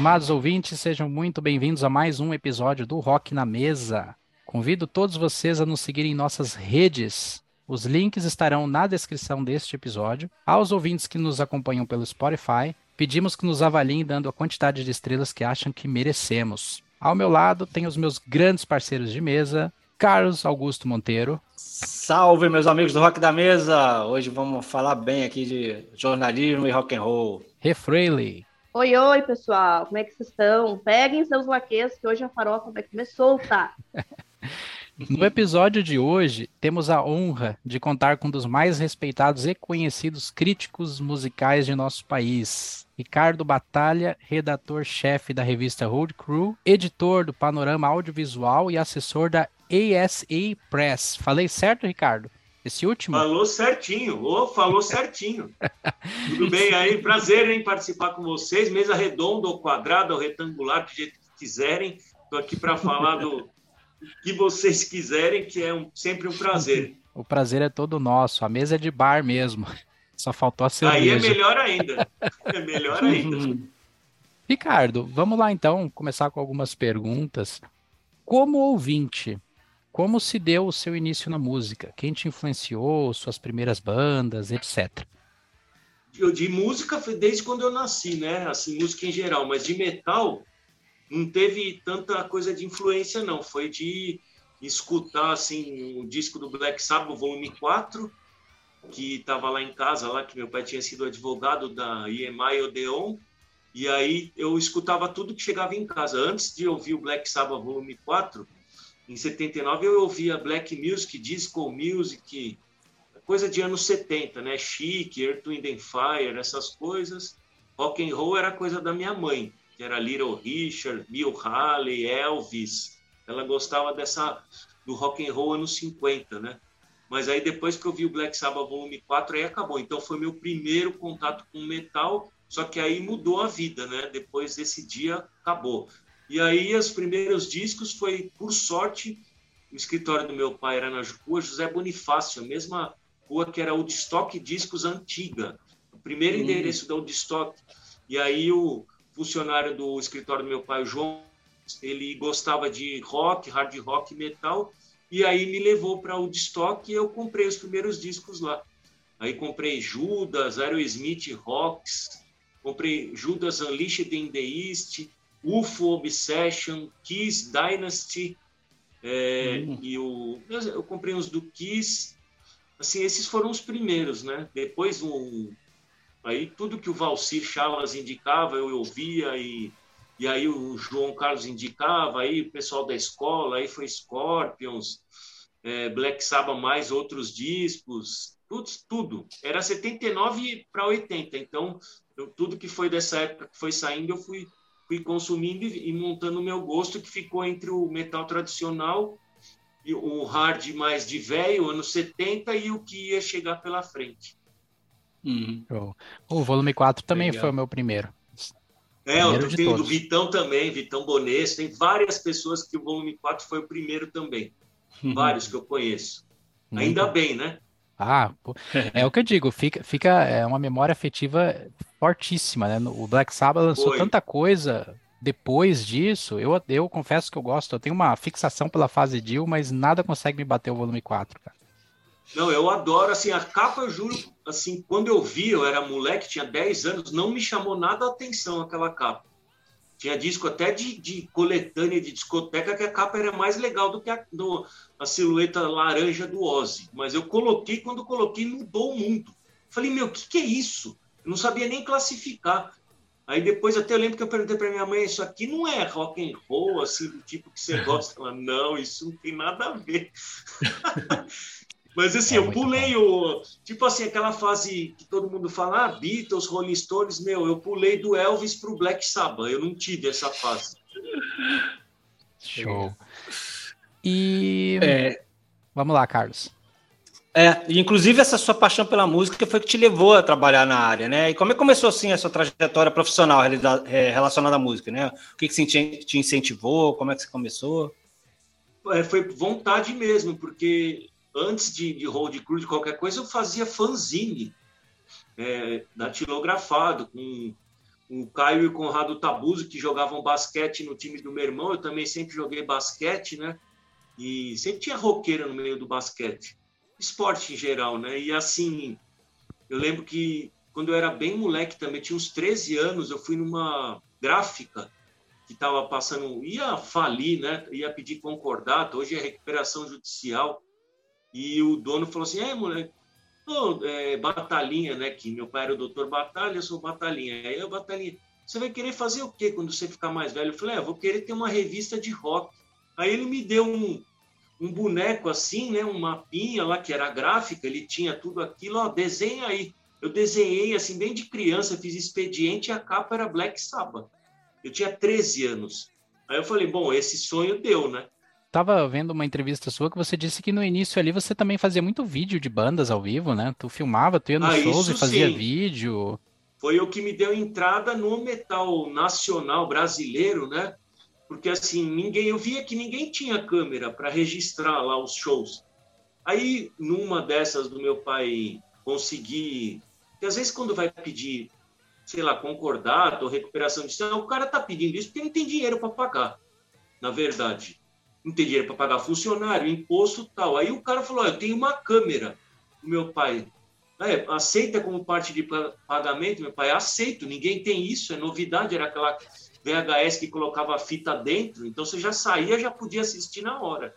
Estimados ouvintes, sejam muito bem-vindos a mais um episódio do Rock na Mesa. Convido todos vocês a nos seguirem em nossas redes. Os links estarão na descrição deste episódio. Aos ouvintes que nos acompanham pelo Spotify, pedimos que nos avaliem dando a quantidade de estrelas que acham que merecemos. Ao meu lado tem os meus grandes parceiros de mesa, Carlos Augusto Monteiro. Salve, meus amigos do Rock da Mesa! Hoje vamos falar bem aqui de jornalismo e rock and roll. Refreely. Oi, oi, pessoal, como é que vocês estão? Peguem seus laquês, que hoje a farofa vai comer solta. No episódio de hoje, temos a honra de contar com um dos mais respeitados e conhecidos críticos musicais de nosso país. Ricardo Batalha, redator-chefe da revista Road Crew, editor do Panorama Audiovisual e assessor da ASA Press. Falei certo, Ricardo? Esse último? Falou certinho, oh, falou certinho. Tudo bem aí? Prazer em participar com vocês. Mesa redonda ou quadrada ou retangular, do jeito que quiserem. Estou aqui para falar do que vocês quiserem, que é um, sempre um prazer. O prazer é todo nosso. A mesa é de bar mesmo. Só faltou a cerveja. Aí é melhor ainda. É melhor ainda. Ricardo, vamos lá então começar com algumas perguntas. Como ouvinte, como se deu o seu início na música? Quem te influenciou, suas primeiras bandas, etc. Eu, de música foi desde quando eu nasci, né? Assim, música em geral, mas de metal não teve tanta coisa de influência, não. Foi de escutar, assim, o disco do Black Sabbath, volume 4, que estava lá em casa, lá que meu pai tinha sido advogado da EMI Odeon, e aí eu escutava tudo que chegava em casa. Antes de ouvir o Black Sabbath volume 4, em 79 eu ouvia black music, disco music, coisa de anos 70, né? Chic, Earth, Wind and Fire, essas coisas. Rock and roll era coisa da minha mãe, que era Little Richard, Bill Haley, Elvis. Ela gostava dessa do rock and roll anos 50, né? Mas aí depois que eu vi o Black Sabbath volume 4 aí acabou. Então foi meu primeiro contato com metal, só que aí mudou a vida, né? Depois desse dia acabou. E aí, os primeiros discos foi, por sorte, o escritório do meu pai era na rua José Bonifácio, a mesma rua que era o Destock Discos Antiga, o primeiro hum. endereço da Woodstock. E aí, o funcionário do escritório do meu pai, o João, ele gostava de rock, hard rock, metal, e aí me levou para o Woodstock e eu comprei os primeiros discos lá. Aí comprei Judas, Aerosmith Rocks, comprei Judas Unleashed in the East, UFO Obsession, Kiss Dynasty, é, uhum. e o, eu comprei uns do Kiss, assim, esses foram os primeiros, né? Depois, um, aí tudo que o Valcir Chalas indicava, eu ouvia, e, e aí o João Carlos indicava, aí o pessoal da escola, aí foi Scorpions, é, Black Sabbath, mais outros discos, tudo, tudo. Era 79 para 80, então eu, tudo que foi dessa época que foi saindo, eu fui fui consumindo e montando o meu gosto, que ficou entre o metal tradicional, e o hard mais de velho, anos 70, e o que ia chegar pela frente. Uhum. O volume 4 também Legal. foi o meu primeiro. É, primeiro eu tenho do Vitão também, Vitão Bones, tem várias pessoas que o volume 4 foi o primeiro também. Uhum. Vários que eu conheço. Ainda bem, né? Ah, é o que eu digo, fica, fica é uma memória afetiva fortíssima, né? O Black Sabbath lançou Foi. tanta coisa depois disso. Eu, eu confesso que eu gosto, eu tenho uma fixação pela fase Dio, mas nada consegue me bater o volume 4, cara. Não, eu adoro, assim, a capa, eu juro, assim, quando eu vi, eu era moleque, tinha 10 anos, não me chamou nada a atenção aquela capa. Tinha disco até de, de coletânea de discoteca que a capa era mais legal do que a, do, a silhueta laranja do Ozzy. Mas eu coloquei, quando coloquei, mudou o mundo. Falei, meu, o que, que é isso? Eu não sabia nem classificar. Aí depois até eu lembro que eu perguntei para minha mãe, isso aqui não é rock and roll, assim, do tipo que você gosta? Ela, não, isso não tem nada a ver. Mas assim, é eu pulei bom. o. Tipo assim, aquela fase que todo mundo fala, ah, Beatles, Rolling Stones, meu, eu pulei do Elvis pro Black Sabbath. Eu não tive essa fase. Show. E. É... Vamos lá, Carlos. É, inclusive essa sua paixão pela música foi que te levou a trabalhar na área, né? E como é que começou assim a sua trajetória profissional é, relacionada à música, né? O que, que te incentivou? Como é que você começou? É, foi vontade mesmo, porque antes de, de road crew, de qualquer coisa, eu fazia fanzine, é, datilografado, com o Caio e o Conrado Tabuso, que jogavam basquete no time do meu irmão, eu também sempre joguei basquete, né? E sempre tinha roqueira no meio do basquete. Esporte em geral, né? E assim, eu lembro que quando eu era bem moleque também, tinha uns 13 anos, eu fui numa gráfica que estava passando, ia falir, né? Ia pedir concordato, hoje é recuperação judicial. E o dono falou assim: é, moleque, é, Batalhinha, né? Que meu pai era o doutor Batalha, eu sou Batalhinha. Aí eu, Batalhinha, você vai querer fazer o quê quando você ficar mais velho? Eu falei: é, vou querer ter uma revista de rock. Aí ele me deu um, um boneco assim, né? Um mapinha lá que era gráfica, ele tinha tudo aquilo, ó, desenha aí. Eu desenhei assim, bem de criança, fiz expediente e a capa era Black Sabbath. Eu tinha 13 anos. Aí eu falei, bom, esse sonho deu, né? Tava vendo uma entrevista sua que você disse que no início ali você também fazia muito vídeo de bandas ao vivo, né? Tu filmava, tu ia nos ah, shows e fazia sim. vídeo. Foi o que me deu entrada no metal nacional brasileiro, né? Porque assim, ninguém, eu via que ninguém tinha câmera para registrar lá os shows. Aí, numa dessas do meu pai conseguir porque às vezes quando vai pedir, sei lá, concordado ou recuperação de o cara está pedindo isso porque não tem dinheiro para pagar, na verdade. Não tem dinheiro para pagar funcionário, imposto tal. Aí o cara falou: eu tenho uma câmera. O meu pai, é, aceita como parte de pagamento? Meu pai, aceito. Ninguém tem isso, é novidade. Era aquela VHS que colocava a fita dentro, então você já saía, já podia assistir na hora.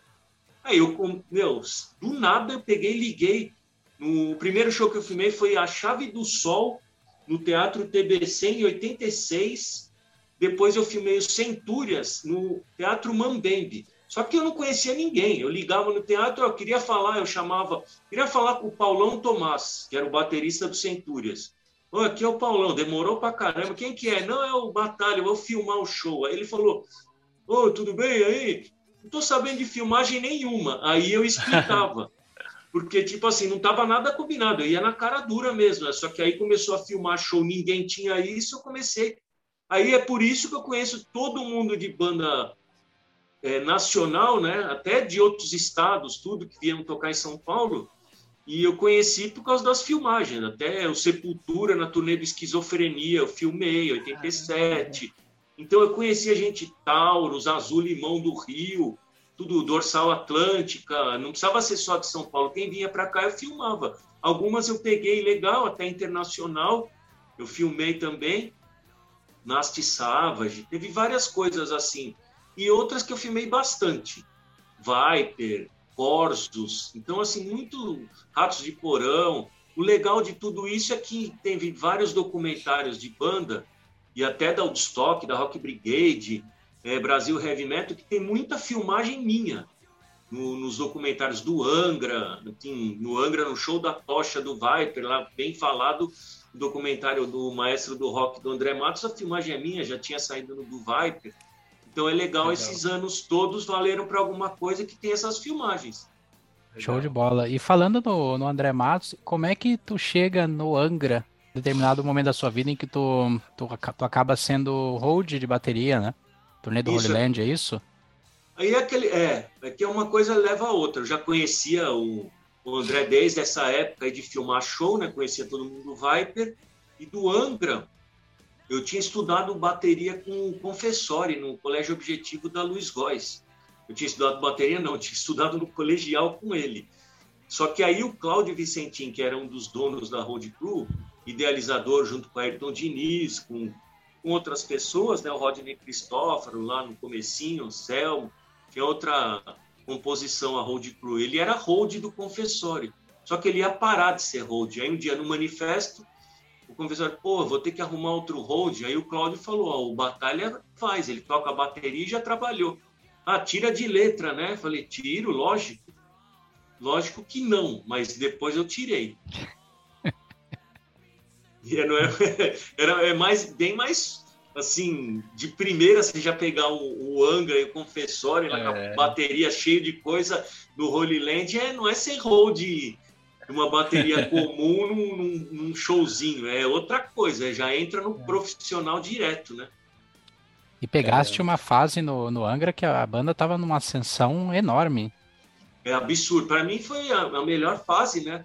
Aí eu, meu, do nada eu peguei e liguei no primeiro show que eu filmei foi A Chave do Sol, no Teatro TBC, em 86. Depois eu filmei o Centúrias, no Teatro Mambembe. Só que eu não conhecia ninguém. Eu ligava no teatro, eu queria falar, eu chamava, queria falar com o Paulão Tomás, que era o baterista do Centúrias. Oh, aqui é o Paulão, demorou pra caramba. Quem que é? Não, é o Batalha, eu vou filmar o show. Aí ele falou: Ô, tudo bem aí? Não tô sabendo de filmagem nenhuma. Aí eu explicava porque, tipo assim, não tava nada combinado, eu ia na cara dura mesmo, né? só que aí começou a filmar show, ninguém tinha isso, eu comecei. Aí é por isso que eu conheço todo mundo de banda é, nacional, né? Até de outros estados, tudo que vieram tocar em São Paulo, e eu conheci por causa das filmagens, até o Sepultura na turnê do Esquizofrenia, eu filmei, 87. Então eu conheci a gente Taurus, Azul Limão do Rio, tudo dorsal atlântica, não precisava ser só de São Paulo. Quem vinha para cá eu filmava. Algumas eu peguei legal, até internacional. Eu filmei também. Nasty Savage, teve várias coisas assim. E outras que eu filmei bastante. Viper, Corsos. Então, assim, muito Ratos de Porão. O legal de tudo isso é que teve vários documentários de banda e até da Woodstock, da Rock Brigade, é, Brasil Heavy Metal, que tem muita filmagem minha no, nos documentários do Angra, no Angra, no show da Tocha do Viper, lá bem falado, o documentário do maestro do rock do André Matos, a filmagem é minha, já tinha saído no do Viper. Então é legal, legal. esses anos todos valeram para alguma coisa que tem essas filmagens. Show de bola. E falando no, no André Matos, como é que tu chega no Angra, determinado momento da sua vida em que tu, tu, tu acaba sendo hold de bateria, né? Turnê do isso. Holy Land, é isso? Aí é aquele, é, é que uma coisa leva a outra. Eu já conhecia o, o André desde essa época de filmar show, né? Conhecia todo mundo do Viper e do Angra. Eu tinha estudado bateria com o Confessori no Colégio Objetivo da Luiz Góes. Eu tinha estudado bateria, não, eu tinha estudado no colegial com ele. Só que aí o Cláudio Vicentim, que era um dos donos da Road Crew, idealizador junto com Ayrton Diniz, com com outras pessoas, né? O Rodney Cristófaro lá no comecinho, o Selmo, é outra composição, a Hold Crew. Ele era hold do Confessório, só que ele ia parar de ser hold. Aí um dia no manifesto, o Confessório, pô, vou ter que arrumar outro hold. Aí o Cláudio falou, ó, o Batalha faz, ele toca a bateria e já trabalhou. Ah, tira de letra, né? Falei, tiro, lógico. Lógico que não, mas depois eu tirei. Não é, era, é mais, bem mais assim, de primeira você já pegar o, o Angra e o Confessório, é. bateria cheia de coisa do Holy Land, é, não é ser hold uma bateria comum num, num, num, showzinho, é outra coisa, já entra no é. profissional direto, né? E pegaste é. uma fase no, no Angra que a banda estava numa ascensão enorme. É absurdo. Para mim foi a, a melhor fase, né?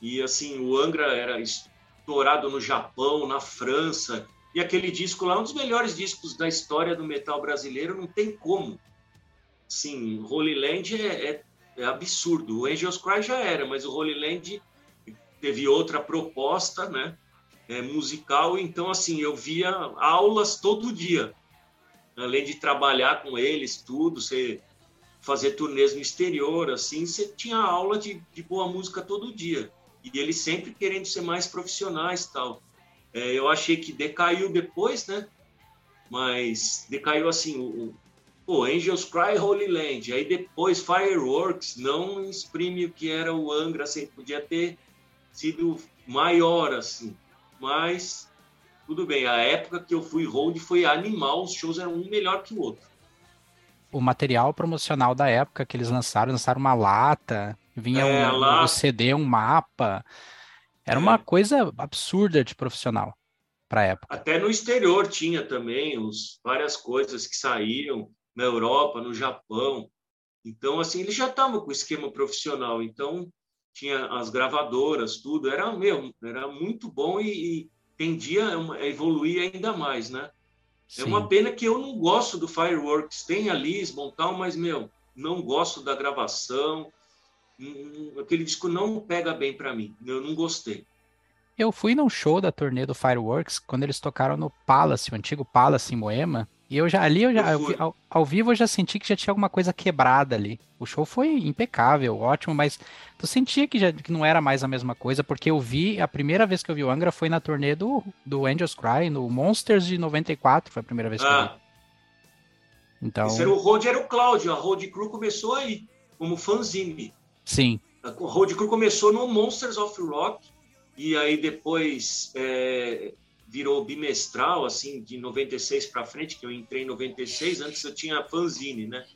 E assim, o Angra era estourado no Japão, na França. E aquele disco lá, um dos melhores discos da história do metal brasileiro, não tem como. Sim, Holy Land é, é, é absurdo. O Angels Cry já era, mas o Holy Land teve outra proposta, né? É, musical, então assim, eu via aulas todo dia. Além de trabalhar com eles, tudo, você fazer turnês no exterior, assim, você tinha aula de, de boa música todo dia. E eles sempre querendo ser mais profissionais tal. É, eu achei que decaiu depois, né? Mas decaiu assim, o, o Angels Cry Holy Land, aí depois Fireworks não exprime o que era o Angra, assim, podia ter sido maior, assim. Mas tudo bem, a época que eu fui hold foi animal, os shows eram um melhor que o outro o material promocional da época que eles lançaram, lançaram uma lata, vinha é, um, um, CD, um mapa. Era é. uma coisa absurda de profissional para época. Até no exterior tinha também os, várias coisas que saíam na Europa, no Japão. Então, assim, eles já estavam com o esquema profissional. Então, tinha as gravadoras, tudo. Era, meu, era muito bom e, e tendia a evoluir ainda mais, né? Sim. É uma pena que eu não gosto do Fireworks. Tem a Lisbon tal, mas, meu, não gosto da gravação. Hum, aquele disco não pega bem para mim. Eu não gostei. Eu fui num show da turnê do Fireworks quando eles tocaram no Palace, o antigo Palace em Moema. E eu já ali, eu já, eu, ao, ao, vivo, eu já senti que já tinha alguma coisa quebrada ali. O show foi impecável, ótimo, mas tu sentia que, já, que não era mais a mesma coisa, porque eu vi, a primeira vez que eu vi o Angra foi na turnê do, do Angels Cry, no Monsters de 94, foi a primeira vez que ah. eu vi. Ah. Então... Esse era o Road, era o Cláudio, a Road Crew começou aí, como fanzine. Sim. A Road Crew começou no Monsters of Rock, e aí depois é, virou bimestral, assim, de 96 para frente, que eu entrei em 96, antes eu tinha fanzine, né?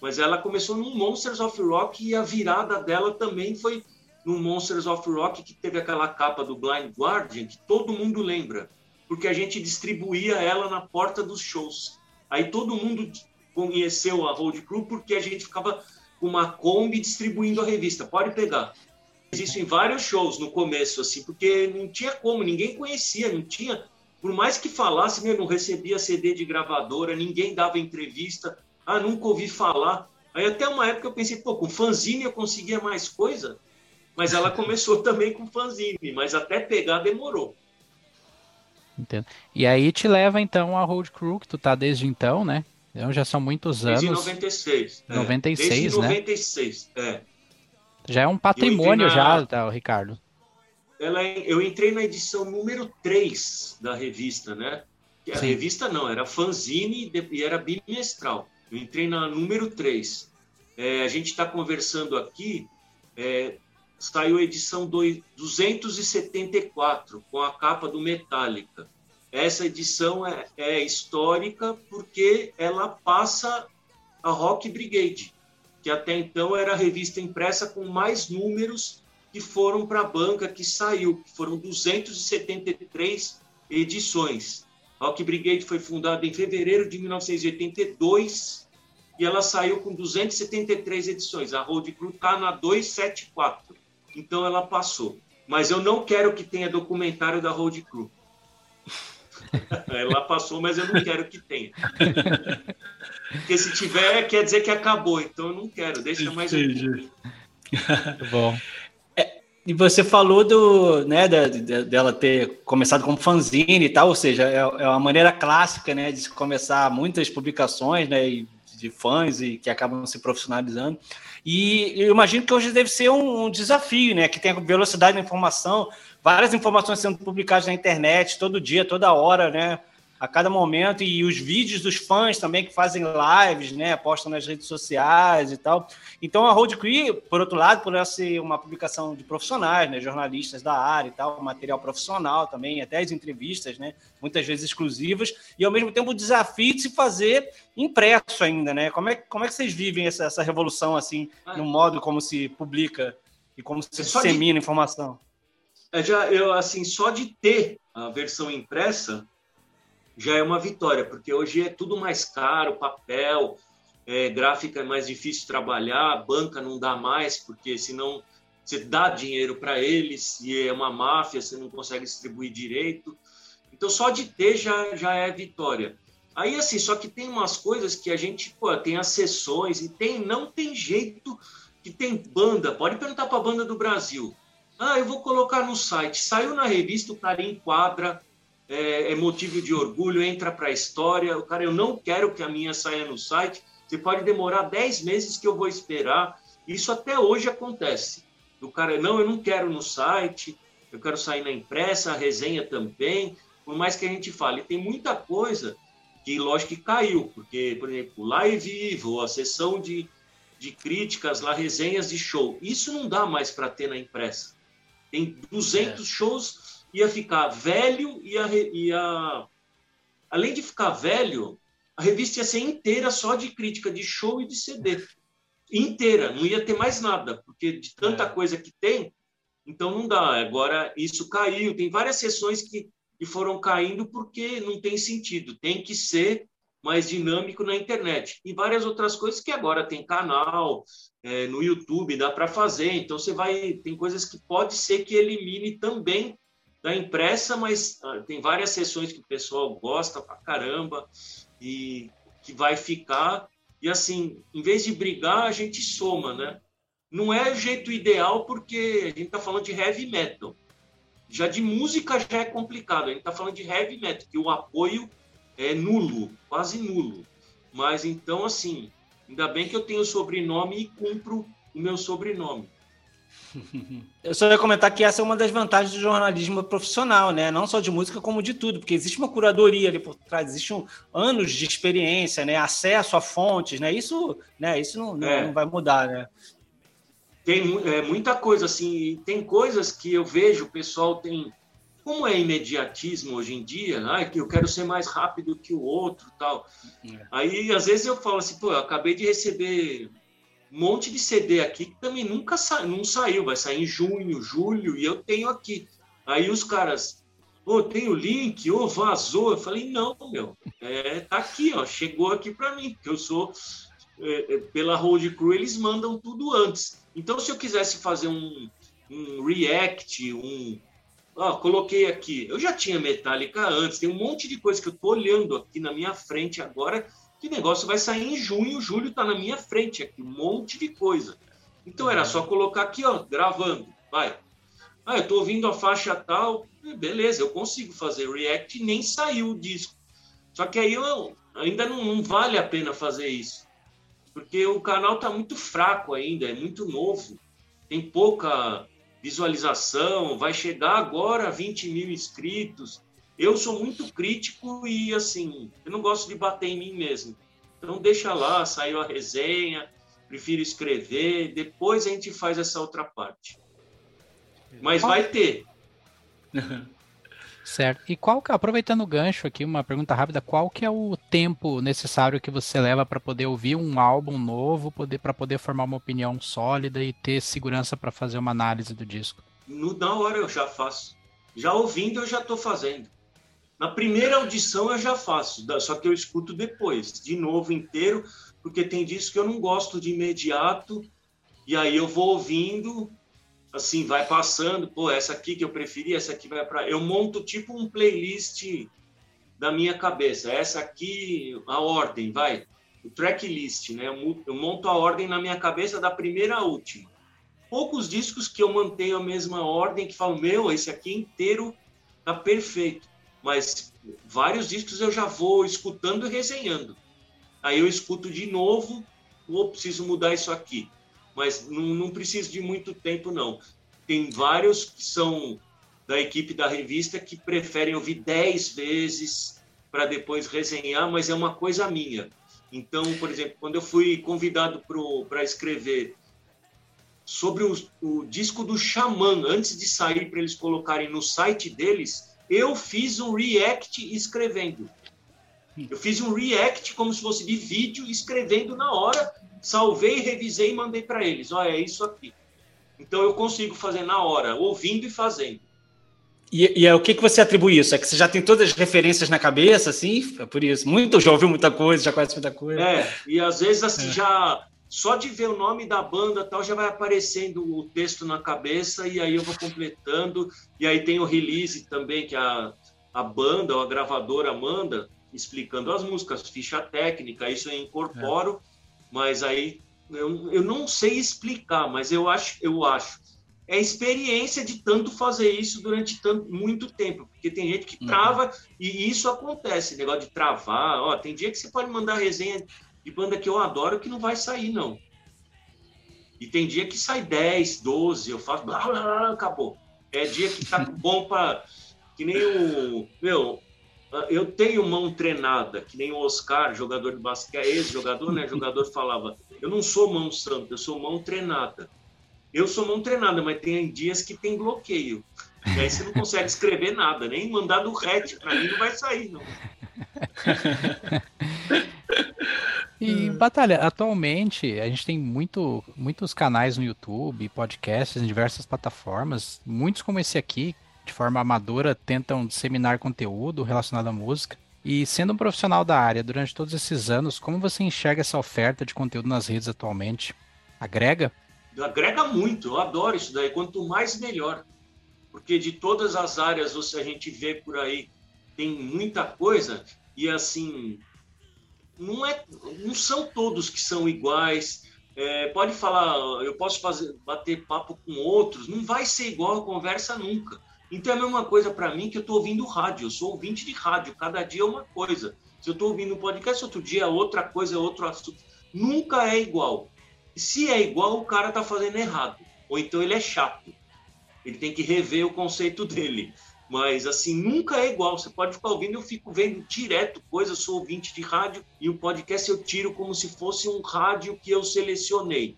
Mas ela começou no Monsters of Rock e a virada dela também foi no Monsters of Rock, que teve aquela capa do Blind Guardian, que todo mundo lembra, porque a gente distribuía ela na porta dos shows. Aí todo mundo conheceu a Road Crew porque a gente ficava com uma Kombi distribuindo a revista. Pode pegar isso em vários shows no começo, assim, porque não tinha como, ninguém conhecia, não tinha. Por mais que falasse, meu, não recebia CD de gravadora, ninguém dava entrevista, ah, nunca ouvi falar. Aí até uma época eu pensei, pô, com fanzine eu conseguia mais coisa, mas ela começou também com fanzine, mas até pegar demorou. Entendo. E aí te leva então a Road Crew, que tu tá desde então, né? Então já são muitos anos. Desde 96. 96, é. Desde né? 96, é. Já é um patrimônio na... já, tá, Ricardo. Ela, é, eu entrei na edição número 3 da revista, né? A Sim. revista não, era fanzine e era bimestral. Eu entrei na número 3. É, a gente está conversando aqui, é, saiu a edição 274, com a capa do Metallica. Essa edição é, é histórica porque ela passa a Rock Brigade que até então era a revista impressa com mais números que foram para a banca que saiu, que foram 273 edições. A Rock Brigade foi fundada em fevereiro de 1982 e ela saiu com 273 edições. A Road Crew está na 274, então ela passou. Mas eu não quero que tenha documentário da Road Crew. ela passou, mas eu não quero que tenha. Porque se tiver, quer dizer que acabou. Então eu não quero, deixa mais um Bom. É, e você falou do, né, da, dela ter começado como fanzine e tal, ou seja, é, é uma maneira clássica, né, de se começar muitas publicações, né, de fãs e que acabam se profissionalizando. E eu imagino que hoje deve ser um, um desafio, né, que tem a velocidade da informação, várias informações sendo publicadas na internet todo dia, toda hora, né, a cada momento e os vídeos dos fãs também que fazem lives, né, postam nas redes sociais e tal. Então a Road Crew, por outro lado, por ser uma publicação de profissionais, né, jornalistas da área e tal, material profissional também, até as entrevistas, né, muitas vezes exclusivas, e ao mesmo tempo o desafio de se fazer impresso ainda, né? Como é, como é que vocês vivem essa, essa revolução assim, no modo como se publica e como se é dissemina de... informação? É já eu assim, só de ter a versão impressa, já é uma vitória, porque hoje é tudo mais caro, papel, é, gráfica é mais difícil trabalhar, banca não dá mais, porque senão você dá dinheiro para eles e é uma máfia, você não consegue distribuir direito. Então, só de ter já, já é vitória. Aí, assim, só que tem umas coisas que a gente, pô, tem as sessões e tem, não tem jeito que tem banda. Pode perguntar para a banda do Brasil. Ah, eu vou colocar no site. Saiu na revista, o cara enquadra, é, é motivo de orgulho, entra para a história. O cara, eu não quero que a minha saia no site. Você pode demorar 10 meses que eu vou esperar. Isso até hoje acontece. O cara, não, eu não quero no site, eu quero sair na impressa, a resenha também. Por mais que a gente fale, tem muita coisa que, lógico, que caiu, porque, por exemplo, Live Vivo, a sessão de, de críticas, lá, resenhas de show, isso não dá mais para ter na impressa. Tem 200 é. shows, ia ficar velho, ia, ia. Além de ficar velho, a revista ia ser inteira só de crítica de show e de CD. Inteira, não ia ter mais nada, porque de tanta é. coisa que tem, então não dá. Agora isso caiu, tem várias sessões que e foram caindo porque não tem sentido. Tem que ser mais dinâmico na internet. E várias outras coisas que agora tem canal, é, no YouTube dá para fazer. Então você vai. Tem coisas que pode ser que elimine também da impressa, mas ah, tem várias sessões que o pessoal gosta pra caramba e que vai ficar. E assim, em vez de brigar, a gente soma, né? Não é o jeito ideal porque a gente está falando de heavy metal. Já de música já é complicado. A gente está falando de heavy metal, que o apoio é nulo, quase nulo. Mas então, assim, ainda bem que eu tenho sobrenome e cumpro o meu sobrenome. Eu só ia comentar que essa é uma das vantagens do jornalismo profissional, né? Não só de música, como de tudo, porque existe uma curadoria ali por trás, existe um, anos de experiência, né? Acesso a fontes, né? Isso, né? Isso não, é. não vai mudar, né? tem é, muita coisa assim, tem coisas que eu vejo o pessoal tem, como é imediatismo hoje em dia, ah, que eu quero ser mais rápido que o outro, tal. É. Aí às vezes eu falo assim, pô, eu acabei de receber um monte de CD aqui que também nunca sa não saiu, vai sair em junho, julho e eu tenho aqui. Aí os caras, ô, oh, tem o link, ô, oh, vazou. Eu falei, não, meu, é, tá aqui, ó, chegou aqui para mim, que eu sou é, é, pela Road Crew, eles mandam tudo antes. Então, se eu quisesse fazer um, um React, um. Ah, coloquei aqui. Eu já tinha Metallica antes, tem um monte de coisa que eu estou olhando aqui na minha frente agora. Que negócio vai sair em junho, julho está na minha frente aqui, um monte de coisa. Então era só colocar aqui, ó, gravando, vai. Ah, eu estou ouvindo a faixa tal, beleza, eu consigo fazer React, nem saiu o disco. Só que aí eu, ainda não, não vale a pena fazer isso porque o canal está muito fraco ainda, é muito novo, tem pouca visualização, vai chegar agora a 20 mil inscritos. Eu sou muito crítico e, assim, eu não gosto de bater em mim mesmo. Então, deixa lá, saiu a resenha, prefiro escrever, depois a gente faz essa outra parte. Mas vai ter. Certo. E qual, aproveitando o gancho aqui, uma pergunta rápida, qual que é o tempo necessário que você leva para poder ouvir um álbum novo, poder para poder formar uma opinião sólida e ter segurança para fazer uma análise do disco? No, na hora eu já faço. Já ouvindo eu já estou fazendo. Na primeira audição eu já faço, só que eu escuto depois, de novo inteiro, porque tem disco que eu não gosto de imediato, e aí eu vou ouvindo assim, vai passando, pô, essa aqui que eu preferi, essa aqui vai para. Eu monto tipo um playlist da minha cabeça. Essa aqui, a ordem, vai. O tracklist, né? Eu monto a ordem na minha cabeça da primeira à última. Poucos discos que eu mantenho a mesma ordem, que falam, meu, esse aqui inteiro tá perfeito. Mas vários discos eu já vou escutando e resenhando. Aí eu escuto de novo, ou preciso mudar isso aqui mas não, não precisa de muito tempo, não. Tem vários que são da equipe da revista que preferem ouvir dez vezes para depois resenhar, mas é uma coisa minha. Então, por exemplo, quando eu fui convidado para escrever sobre o, o, disco do Xamã, antes de sair para eles colocarem no site deles, eu fiz um react escrevendo. Eu fiz um react como se fosse de vídeo, escrevendo na hora, salvei, revisei e mandei para eles. Olha, é isso aqui. Então eu consigo fazer na hora, ouvindo e fazendo. E, e é o que, que você atribui isso? É que você já tem todas as referências na cabeça, assim? É por isso. Muito, já ouviu muita coisa, já conhece muita coisa. É, e às vezes assim, é. já só de ver o nome da banda tal já vai aparecendo o texto na cabeça e aí eu vou completando e aí tem o release também que a a banda ou a gravadora manda explicando as músicas, ficha técnica, isso eu incorporo, é. mas aí eu, eu não sei explicar, mas eu acho, eu acho. É a experiência de tanto fazer isso durante tanto, muito tempo, porque tem gente que uhum. trava uhum. e isso acontece, negócio de travar. Ó, tem dia que você pode mandar resenha de banda que eu adoro que não vai sair, não. E tem dia que sai 10, 12, eu faço, blá, blá, blá, acabou. É dia que tá bom para que nem o meu, eu tenho mão treinada, que nem o Oscar, jogador de basquete, ex-jogador, né? Jogador falava: eu não sou mão santa, eu sou mão treinada. Eu sou mão treinada, mas tem dias que tem bloqueio. E aí você não consegue escrever nada, nem mandar do RET, para mim não vai sair, não. E, Batalha, atualmente a gente tem muito, muitos canais no YouTube, podcasts em diversas plataformas, muitos como esse aqui, de forma amadora, tentam disseminar conteúdo relacionado à música. E sendo um profissional da área durante todos esses anos, como você enxerga essa oferta de conteúdo nas redes atualmente? Agrega? Agrega muito, eu adoro isso daí. Quanto mais, melhor. Porque de todas as áreas você, a gente vê por aí, tem muita coisa, e assim, não, é, não são todos que são iguais. É, pode falar, eu posso fazer, bater papo com outros, não vai ser igual a conversa nunca. Então é a mesma coisa para mim que eu estou ouvindo rádio. Eu sou ouvinte de rádio, cada dia é uma coisa. Se eu estou ouvindo um podcast, outro dia é outra coisa, é outro assunto. Nunca é igual. Se é igual, o cara está fazendo errado. Ou então ele é chato. Ele tem que rever o conceito dele. Mas, assim, nunca é igual. Você pode ficar ouvindo, eu fico vendo direto coisa, sou ouvinte de rádio, e o podcast eu tiro como se fosse um rádio que eu selecionei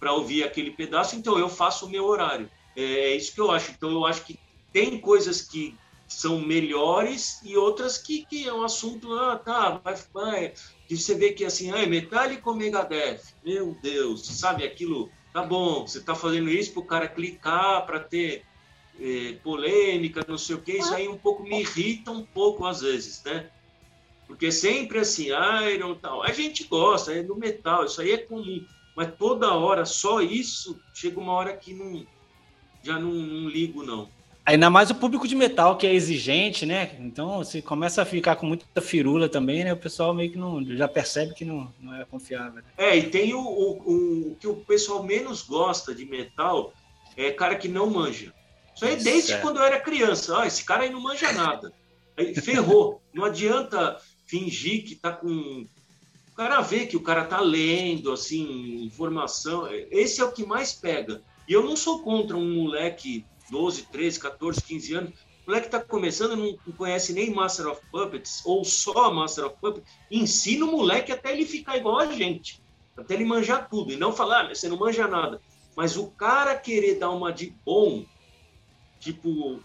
para ouvir aquele pedaço, então eu faço o meu horário. É, é isso que eu acho. Então, eu acho que tem coisas que são melhores e outras que, que é um assunto, ah, tá, vai, vai. Você vê que assim, ah, Metallica ou Megadeth? Meu Deus, sabe aquilo? Tá bom, você tá fazendo isso para o cara clicar, para ter é, polêmica, não sei o que, isso aí um pouco me irrita um pouco às vezes, né? Porque sempre assim, Iron tal, a gente gosta, é do metal, isso aí é comum, mas toda hora só isso, chega uma hora que não, já não, não ligo, não. Ainda mais o público de metal que é exigente, né? Então, se começa a ficar com muita firula também, né? O pessoal meio que não já percebe que não, não é confiável. Né? É, e tem o, o, o, que o pessoal menos gosta de metal é cara que não manja. Isso aí desde é. quando eu era criança. Ah, esse cara aí não manja nada. Aí ferrou. Não adianta fingir que tá com. O cara vê que o cara tá lendo, assim, informação. Esse é o que mais pega. E eu não sou contra um moleque 12, 13, 14, 15 anos. O moleque está começando, não conhece nem Master of Puppets, ou só Master of Puppets. Ensina o moleque até ele ficar igual a gente. Até ele manjar tudo. E não falar, ah, você não manja nada. Mas o cara querer dar uma de bom, tipo,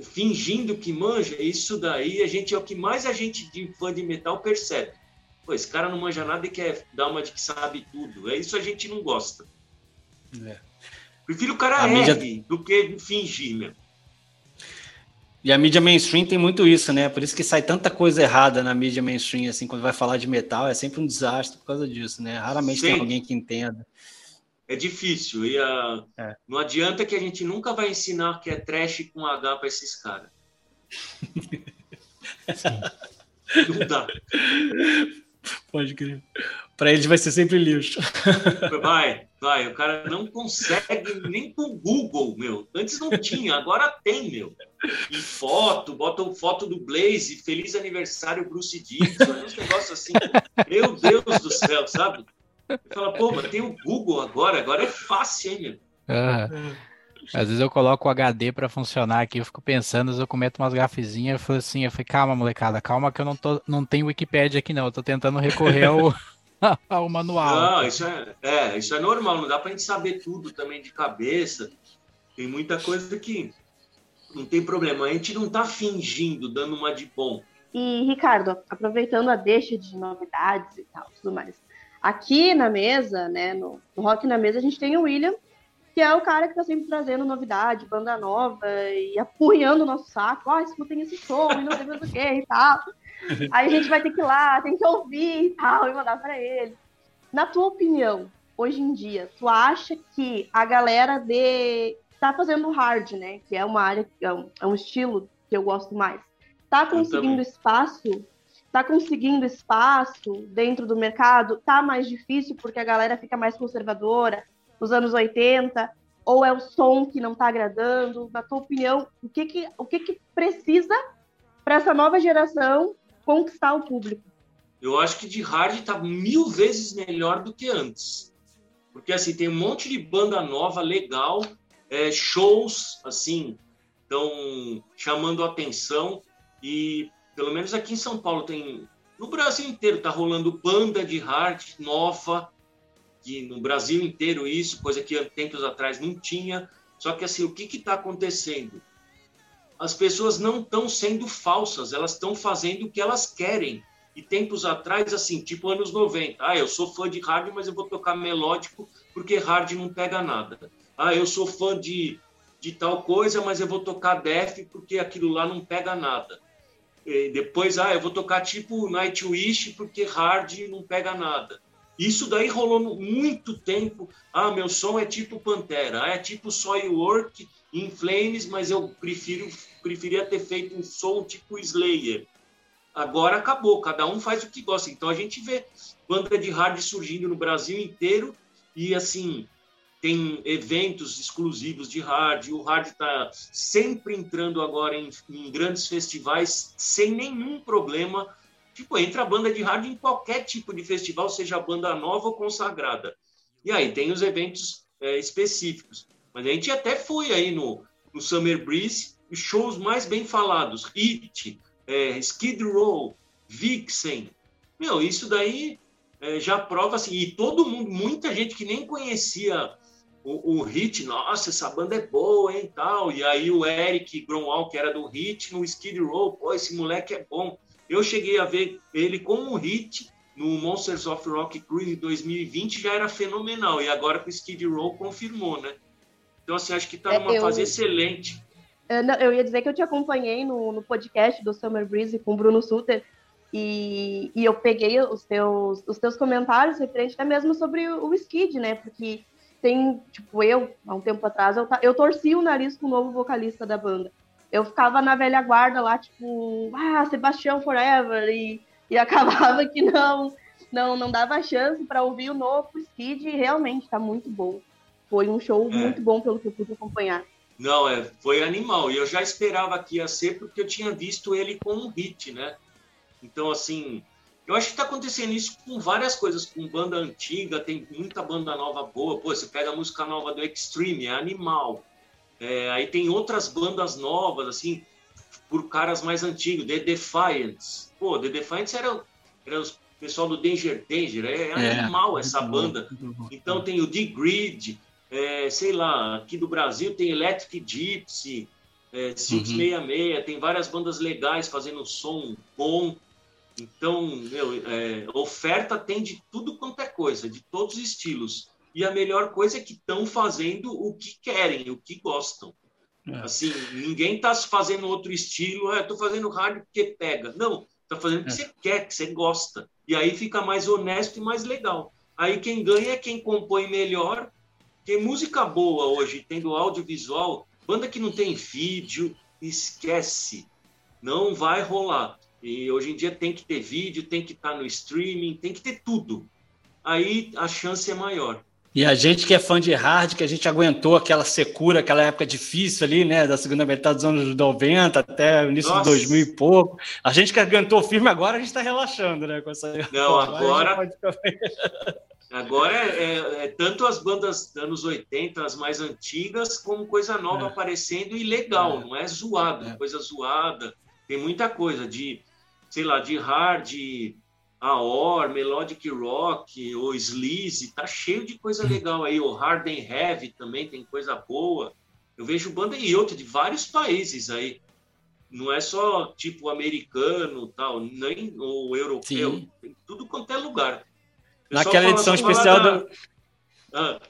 fingindo que manja, isso daí a gente é o que mais a gente de fã de metal percebe. Pô, esse cara não manja nada e quer dar uma de que sabe tudo. É isso a gente não gosta. É. Prefiro o cara mídia... do que fingir, meu. E a mídia mainstream tem muito isso, né? Por isso que sai tanta coisa errada na mídia mainstream, assim, quando vai falar de metal, é sempre um desastre por causa disso, né? Raramente Sim. tem alguém que entenda. É difícil. E a... É. não adianta que a gente nunca vai ensinar que é trash com H para esses caras. não dá. Pode crer. Para eles vai ser sempre lixo. Vai, vai. O cara não consegue nem com o Google, meu. Antes não tinha, agora tem, meu. E foto, botam foto do Blaze, feliz aniversário Bruce Dixon, uns negócios assim. Meu Deus do céu, sabe? Fala, pô, mas tem o Google agora, agora é fácil, hein, meu. Uhum. Às vezes eu coloco o HD para funcionar aqui, eu fico pensando, às vezes eu cometo umas gafezinhas, eu falo assim, eu falei, calma, molecada, calma que eu não, tô, não tenho Wikipedia aqui não, eu tô tentando recorrer ao, ao manual. Não, isso é, é, isso é normal, não dá pra gente saber tudo também de cabeça. Tem muita coisa que não tem problema, a gente não tá fingindo, dando uma de bom. E, Ricardo, aproveitando a deixa de novidades e tal, tudo mais. Aqui na mesa, né, no, no Rock na Mesa, a gente tem o William, que é o cara que tá sempre trazendo novidade, banda nova, e apunhando o nosso saco, oh, tem esse som, e não sei mais o que e tal. Aí a gente vai ter que ir lá, tem que ouvir e tal, e mandar para ele. Na tua opinião, hoje em dia, tu acha que a galera de tá fazendo hard, né, que é uma área, é um, é um estilo que eu gosto mais. Tá conseguindo espaço? Tá conseguindo espaço dentro do mercado? Tá mais difícil porque a galera fica mais conservadora, nos anos 80, ou é o som que não tá agradando? Na tua opinião, o que que, o que, que precisa para essa nova geração conquistar o público? Eu acho que de hard está mil vezes melhor do que antes. Porque, assim, tem um monte de banda nova, legal, é, shows, assim, estão chamando atenção. E, pelo menos aqui em São Paulo, tem... No Brasil inteiro está rolando banda de hard nova, que no Brasil inteiro isso, coisa que tempos atrás não tinha. Só que, assim, o que está acontecendo? As pessoas não estão sendo falsas, elas estão fazendo o que elas querem e tempos atrás, assim, tipo anos 90, ah, eu sou fã de hard, mas eu vou tocar melódico porque hard não pega nada. Ah, eu sou fã de, de tal coisa, mas eu vou tocar def porque aquilo lá não pega nada. E depois, ah, eu vou tocar tipo Nightwish porque hard não pega nada. Isso daí rolou muito tempo. Ah, meu som é tipo Pantera, ah, é tipo Soilwork in Flames, mas eu prefiro preferia ter feito um som tipo Slayer. Agora acabou, cada um faz o que gosta. Então a gente vê banda de hard surgindo no Brasil inteiro e assim tem eventos exclusivos de hard. O hard está sempre entrando agora em, em, grandes festivais sem nenhum problema. Tipo, entra a banda de hard em qualquer tipo de festival, seja banda nova ou consagrada. E aí tem os eventos é, específicos. Mas a gente até foi aí no, no Summer Breeze, shows mais bem falados, Hit, é, Skid Row, Vixen. Meu, isso daí é, já prova assim. E todo mundo, muita gente que nem conhecia o, o Hit, nossa, essa banda é boa, hein, tal. E aí o Eric Gromwald, que era do Hit, no Skid Row, pô, esse moleque é bom. Eu cheguei a ver ele como Hit no Monsters of Rock Cruise em 2020, já era fenomenal. E agora com o Skid Row confirmou, né? Então, assim, acho que está é, numa é, eu... fase excelente. Eu, não, eu ia dizer que eu te acompanhei no, no podcast do Summer Breeze com o Bruno Suter e, e eu peguei os teus, os teus comentários referente até mesmo sobre o, o Skid, né? Porque tem, tipo, eu, há um tempo atrás, eu, eu torci o nariz com o novo vocalista da banda. Eu ficava na velha guarda lá, tipo, ah, Sebastião Forever, e, e acabava que não, não, não dava chance para ouvir o novo Skid, e realmente tá muito bom. Foi um show é. muito bom pelo que eu pude acompanhar. Não, é, foi animal. E eu já esperava que ia ser porque eu tinha visto ele com um hit, né? Então, assim, eu acho que está acontecendo isso com várias coisas. Com banda antiga, tem muita banda nova boa. Pô, você pega a música nova do Extreme, é animal. É, aí tem outras bandas novas, assim, por caras mais antigos. The Defiants. Pô, The Defiants era, era o pessoal do Danger Danger. É, é animal essa banda. Então tem o The Grid é, sei lá, aqui do Brasil tem Electric Gypsy, é, 666, uhum. tem várias bandas legais fazendo som bom. Então, meu, é, oferta tem de tudo quanto é coisa, de todos os estilos. E a melhor coisa é que estão fazendo o que querem, o que gostam. É. Assim, ninguém está fazendo outro estilo, ah, estou fazendo rádio porque pega. Não, está fazendo o que é. você quer, que você gosta. E aí fica mais honesto e mais legal. Aí quem ganha é quem compõe melhor porque música boa hoje, tendo audiovisual, banda que não tem vídeo, esquece. Não vai rolar. E hoje em dia tem que ter vídeo, tem que estar no streaming, tem que ter tudo. Aí a chance é maior. E a gente que é fã de hard, que a gente aguentou aquela secura, aquela época difícil ali, né? Da segunda metade dos anos 90 até o início Nossa. de 2000 e pouco. A gente que aguentou firme agora, a gente está relaxando, né? Com essa... Não, agora. Agora é, é, é, tanto as bandas dos anos 80, as mais antigas, como coisa nova é. aparecendo e legal, é. não é zoado, é. coisa zoada. Tem muita coisa de, sei lá, de hard, aor, melodic rock, ou sleaze, tá cheio de coisa legal aí. O hard and heavy também tem coisa boa. Eu vejo banda e outra de vários países aí. Não é só tipo americano, tal, nem o europeu, Sim. tem tudo quanto é lugar. Naquela edição especial da... do. Ah.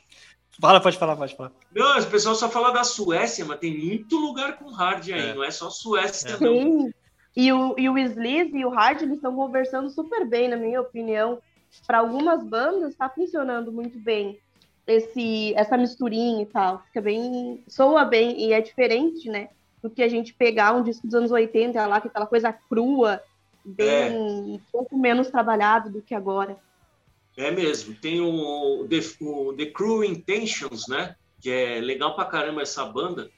Fala, pode falar, pode falar. Não, o pessoal só fala da Suécia, mas tem muito lugar com hard aí, é. não é só Suécia, é. não. E o, e o Sleaze e o Hard, eles estão conversando super bem, na minha opinião. Para algumas bandas, está funcionando muito bem esse essa misturinha e tal. Fica bem. soa bem e é diferente, né? do que a gente pegar um disco dos anos 80 lá, que é aquela coisa crua, bem é. um pouco menos trabalhado do que agora. É mesmo. Tem o The, o The Crew Intentions, né? Que é legal pra caramba essa banda.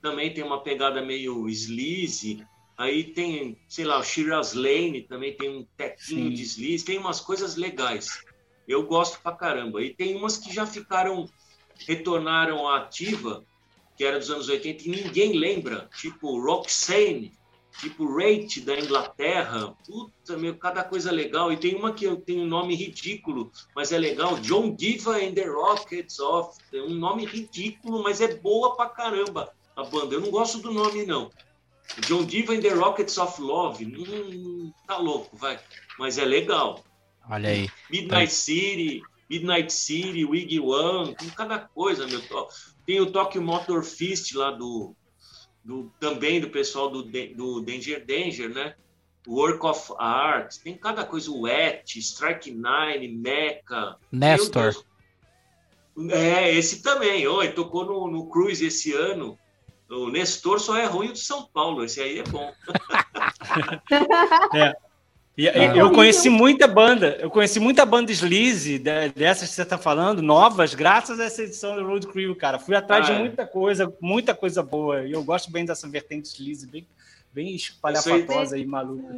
Também tem uma pegada meio sleazy. Aí tem, sei lá, o Shiraz Lane também tem um tequinho de sleaze. Tem umas coisas legais. Eu gosto pra caramba. E tem umas que já ficaram, retornaram à ativa, que era dos anos 80 e ninguém lembra. Tipo Roxane, tipo Rate da Inglaterra, puta, meu, cada coisa legal. E tem uma que eu tenho um nome ridículo, mas é legal, John Diva and the Rockets of, é um nome ridículo, mas é boa pra caramba a banda. Eu não gosto do nome não. John Diva and the Rockets of Love, hum, tá louco, vai, mas é legal. Olha aí. Midnight tá. City, Midnight City, Wiggy One, tem cada coisa, meu. Tem o Tokyo Motor Fist lá do do, também do pessoal do, do Danger Danger, né? Work of Art, tem cada coisa, o Wet, Strike Nine, Mecha. Nestor. É, esse também. Ele tocou no, no Cruise esse ano. O Nestor só é ruim do São Paulo, esse aí é bom. é. E, ah, eu conheci muita banda, eu conheci muita banda sleaze dessas que você está falando, novas, graças a essa edição do Road Crew, cara. Fui atrás ah, de é. muita coisa, muita coisa boa. E eu gosto bem dessa vertente sleaze, bem, bem espalhafatosa e maluca.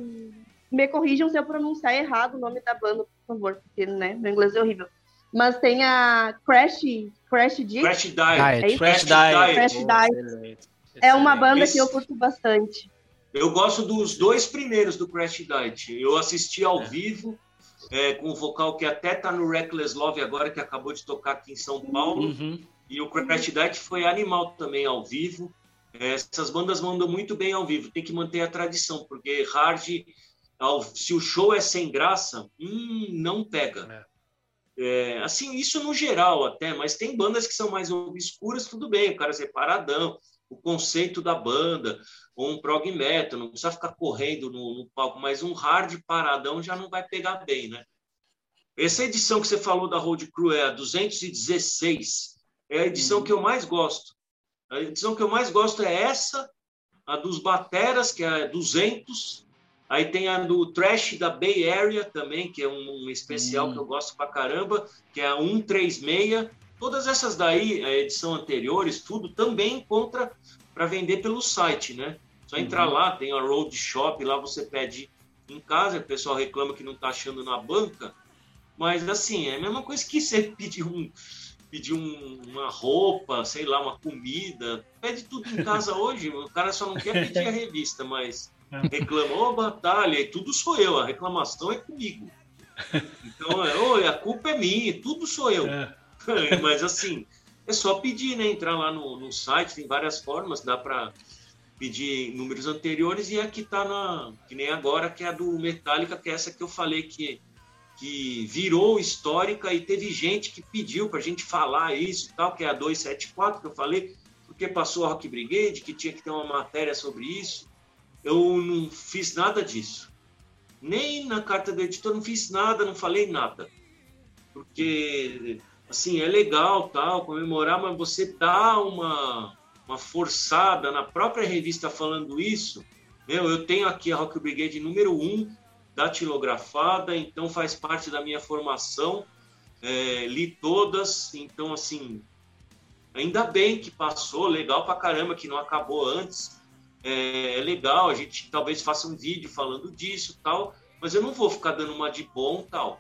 Me corrijam se eu pronunciar errado o nome da banda, por favor, porque né, meu inglês é horrível. Mas tem a Crash, Crash Diet. Crash Diet. É Crash Diet. Crash Diet. É uma banda que eu curto bastante. Eu gosto dos dois primeiros do Crash Diet. Eu assisti ao é. vivo, é, com o vocal que até tá no Reckless Love agora, que acabou de tocar aqui em São Paulo. Uhum. E o Crash Diet foi animal também ao vivo. É, essas bandas mandam muito bem ao vivo. Tem que manter a tradição, porque hard, se o show é sem graça, hum, não pega. É. é, assim, isso no geral até, mas tem bandas que são mais obscuras, tudo bem, o cara é separadão, o conceito da banda, ou um prog metal, não precisa ficar correndo no, no, palco, mas um hard paradão já não vai pegar bem, né? Essa edição que você falou da Road Crew é a 216, é a edição uhum. que eu mais gosto. A edição que eu mais gosto é essa, a dos Bateras, que é 200, aí tem a do Trash da Bay Area também, que é um, um especial uhum. que eu gosto pra caramba, que é a 136, Todas essas daí, a edição anteriores, tudo também encontra para vender pelo site, né? Só entrar uhum. lá, tem a Road Shop, lá você pede em casa, o pessoal reclama que não está achando na banca, mas assim, é a mesma coisa que você pedir um pedir um, uma roupa, sei lá, uma comida, pede tudo em casa hoje, o cara só não quer pedir a revista, mas reclama, ô oh, batalha, e tudo sou eu, a reclamação é comigo. Então, é, a culpa é minha, tudo sou eu. É. Mas assim, é só pedir, né? Entrar lá no, no site, tem várias formas, dá para pedir números anteriores e aqui tá na. Que nem agora, que é a do Metallica, que é essa que eu falei que, que virou histórica e teve gente que pediu para a gente falar isso tal, que é a 274 que eu falei, porque passou a Rock Brigade, que tinha que ter uma matéria sobre isso. Eu não fiz nada disso. Nem na carta do editor, não fiz nada, não falei nada. Porque assim, é legal tal, comemorar, mas você dá uma, uma forçada na própria revista falando isso. Meu, eu tenho aqui a Rock Brigade número 1 um, datilografada, então faz parte da minha formação. É, li todas, então assim, ainda bem que passou, legal pra caramba que não acabou antes. É, é legal, a gente talvez faça um vídeo falando disso tal, mas eu não vou ficar dando uma de bom tal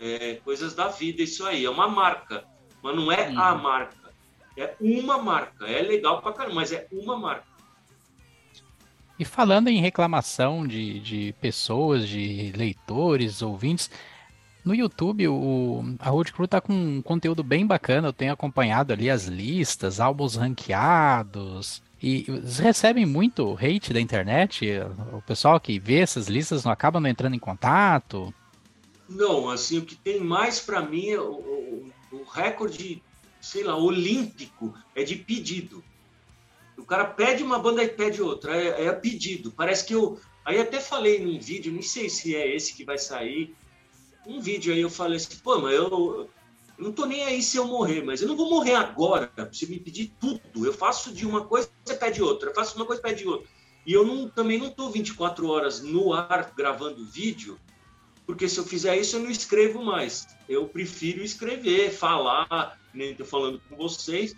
é, coisas da vida, isso aí. É uma marca, mas não é a uhum. marca. É uma marca. É legal pra caramba, mas é uma marca. E falando em reclamação de, de pessoas, de leitores, ouvintes, no YouTube o, a Road Crew tá com um conteúdo bem bacana. Eu tenho acompanhado ali as listas, álbuns ranqueados. E eles recebem muito hate da internet. O pessoal que vê essas listas não acaba não entrando em contato. Não, assim, o que tem mais para mim, é o, o, recorde, sei lá, olímpico é de pedido. O cara pede uma banda e pede outra, é, é pedido. Parece que eu. Aí até falei num vídeo, nem sei se é esse que vai sair. Um vídeo aí eu falei assim, pô, mas eu. Eu não tô nem aí se eu morrer, mas eu não vou morrer agora. Você me pedir tudo. Eu faço de uma coisa, você pede outra. Eu faço uma coisa, pede outra. E eu não, também não tô 24 horas no ar gravando vídeo, porque se eu fizer isso, eu não escrevo mais. Eu prefiro escrever, falar, nem tô falando com vocês,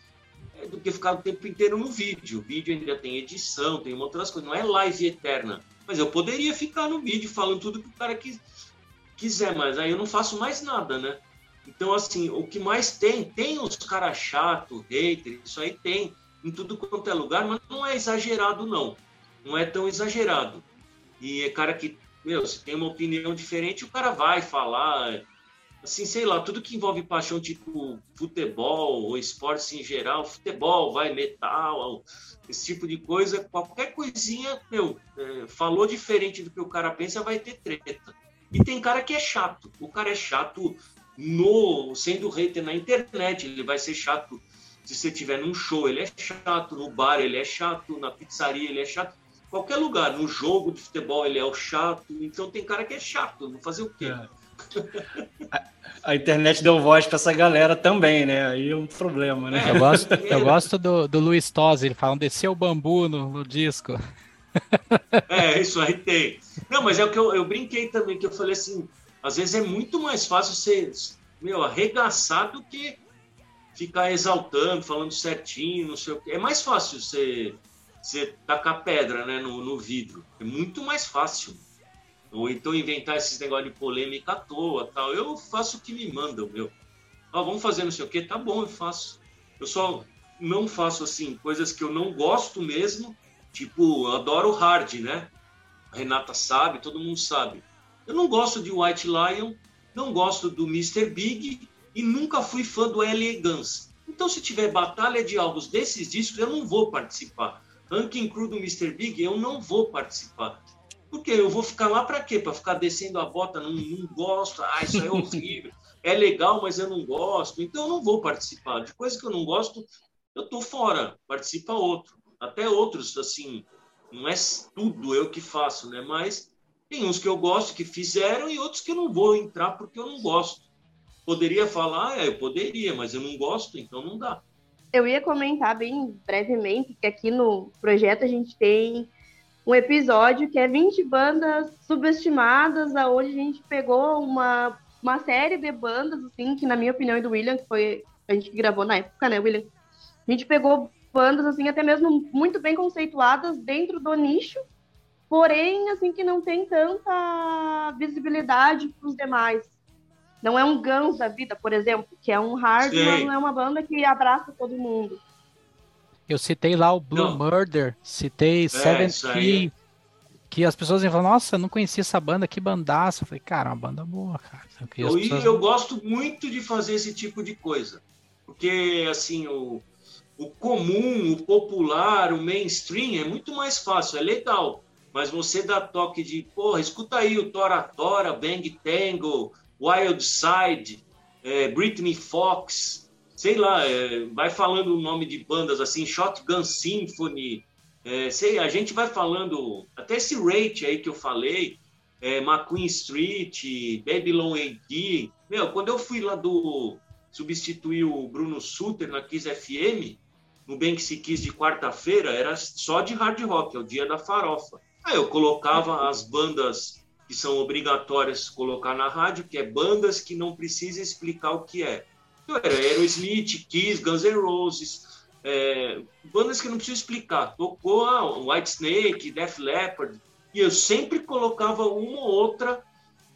é, do que ficar o tempo inteiro no vídeo. O vídeo ainda tem edição, tem outras coisas. Não é live eterna. Mas eu poderia ficar no vídeo falando tudo que o cara quis, quiser, mas aí eu não faço mais nada, né? Então, assim, o que mais tem, tem os caras chato, hater, isso aí tem em tudo quanto é lugar, mas não é exagerado, não. Não é tão exagerado. E é cara que, meu, se tem uma opinião diferente, o cara vai falar, assim, sei lá, tudo que envolve paixão, tipo futebol ou esportes em geral, futebol, vai, metal, esse tipo de coisa, qualquer coisinha, meu, é, falou diferente do que o cara pensa, vai ter treta. E tem cara que é chato. O cara é chato no sendo hater na internet, ele vai ser chato se você estiver num show, ele é chato, no bar ele é chato, na pizzaria ele é chato, qualquer lugar, no jogo de futebol ele é o chato, então tem cara que é chato, vou fazer o quê? É. A, internet deu voz para essa galera também, né? Aí é um problema, né? Eu gosto, eu gosto do, do Luiz Tosi, ele fala, desceu o bambu no, no, disco. É, isso aí tem. Não, mas é o que eu, eu brinquei também, que eu falei assim, às vezes é muito mais fácil ser, meu, arregaçar do que ficar exaltando, falando certinho, não sei o quê. É mais fácil você, você tacar pedra né, no, no vidro. É muito mais fácil. Ou então inventar esses negócios de polêmica à toa, tal. Eu faço o que me mandam, meu. Ah, vamos fazer não sei o quê? Tá bom, eu faço. Eu só não faço, assim, coisas que eu não gosto mesmo. Tipo, eu adoro hard, né? A Renata sabe, todo mundo sabe. Eu não gosto de White Lion, não gosto do Mr. Big e nunca fui fã do. Guns. Então, se tiver batalha de álbuns desses discos, eu não vou participar. Ranking Crew do Mr. Big, eu não vou participar. Porque eu vou ficar lá para quê? Para ficar descendo a bota? Não, não gosto. Ah, isso é horrível. é legal, mas eu não gosto. Então eu não vou participar. De coisas que eu não gosto, eu tô fora. Participa outro. Até outros, assim, não é tudo eu que faço, né? Mas tem uns que eu gosto que fizeram e outros que eu não vou entrar porque eu não gosto. Poderia falar, é, eu poderia, mas eu não gosto, então não dá. Eu ia comentar bem brevemente que aqui no projeto a gente tem um episódio que é 20 bandas subestimadas, aonde a gente pegou uma, uma série de bandas, assim, que na minha opinião e do William, que foi a gente que gravou na época, né, William? A gente pegou bandas, assim, até mesmo muito bem conceituadas dentro do nicho, porém, assim, que não tem tanta visibilidade para os demais. Não é um Guns da vida, por exemplo, que é um hard, Sim. mas não é uma banda que abraça todo mundo. Eu citei lá o Blue não. Murder, citei é, Seventh Key, que as pessoas iam falar, nossa, não conhecia essa banda, que bandaça. Eu falei, cara, é uma banda boa, cara. Eu, pessoas... eu gosto muito de fazer esse tipo de coisa. Porque, assim, o, o comum, o popular, o mainstream é muito mais fácil, é legal. Mas você dá toque de, porra, escuta aí o Tora Tora, Bang Tango, Wild Side, é, Britney Fox, sei lá, é, vai falando o nome de bandas assim, Shotgun Symphony, é, sei, a gente vai falando, até esse Rate aí que eu falei, é, McQueen Street, Babylon AD, meu, quando eu fui lá do, substituir o Bruno Suter na Kiss FM, no Bem Que Se Quis de quarta-feira, era só de hard rock, é o dia da farofa. Aí eu colocava as bandas que são obrigatórias colocar na rádio, que é bandas que não precisa explicar o que é. Era Aerosmith, Kiss, Guns N' Roses, é, bandas que não preciso explicar. Tocou ah, White Snake, Def Leppard, e eu sempre colocava uma ou outra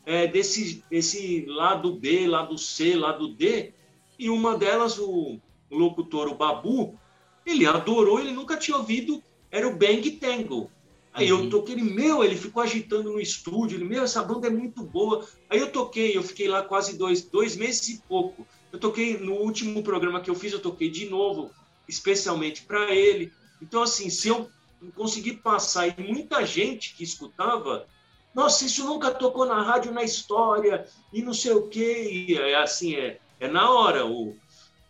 é, desse, desse lado B, lado C, lado D, e uma delas, o, o locutor, o Babu, ele adorou, ele nunca tinha ouvido, era o Bang Tango. Aí uhum. eu toquei, ele, meu, ele ficou agitando no estúdio, ele, meu, essa banda é muito boa. Aí eu toquei, eu fiquei lá quase dois, dois meses e pouco. Eu toquei no último programa que eu fiz, eu toquei de novo, especialmente para ele. Então, assim, se eu conseguir passar e muita gente que escutava, nossa, isso nunca tocou na rádio na história e não sei o quê. E é assim, é, é na hora. O,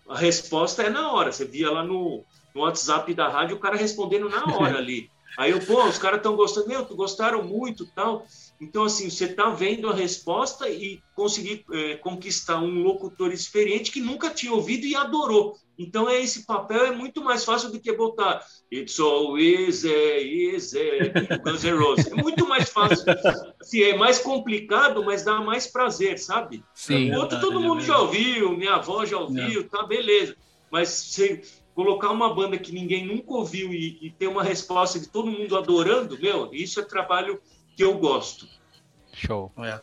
a resposta é na hora. Você via lá no, no WhatsApp da rádio o cara respondendo na hora ali. Aí eu, pô, os caras estão gostando, meu, gostaram muito tal. Então, assim, você está vendo a resposta e conseguir é, conquistar um locutor experiente que nunca tinha ouvido e adorou. Então, é, esse papel é muito mais fácil do que botar It's always easy, Guns N' Roses. É muito mais fácil. Assim, é mais complicado, mas dá mais prazer, sabe? Sim. O outro todo mundo já ouviu, minha avó já ouviu, tá, beleza. Mas você colocar uma banda que ninguém nunca ouviu e, e ter uma resposta de todo mundo adorando, meu, isso é trabalho que eu gosto. Show. É.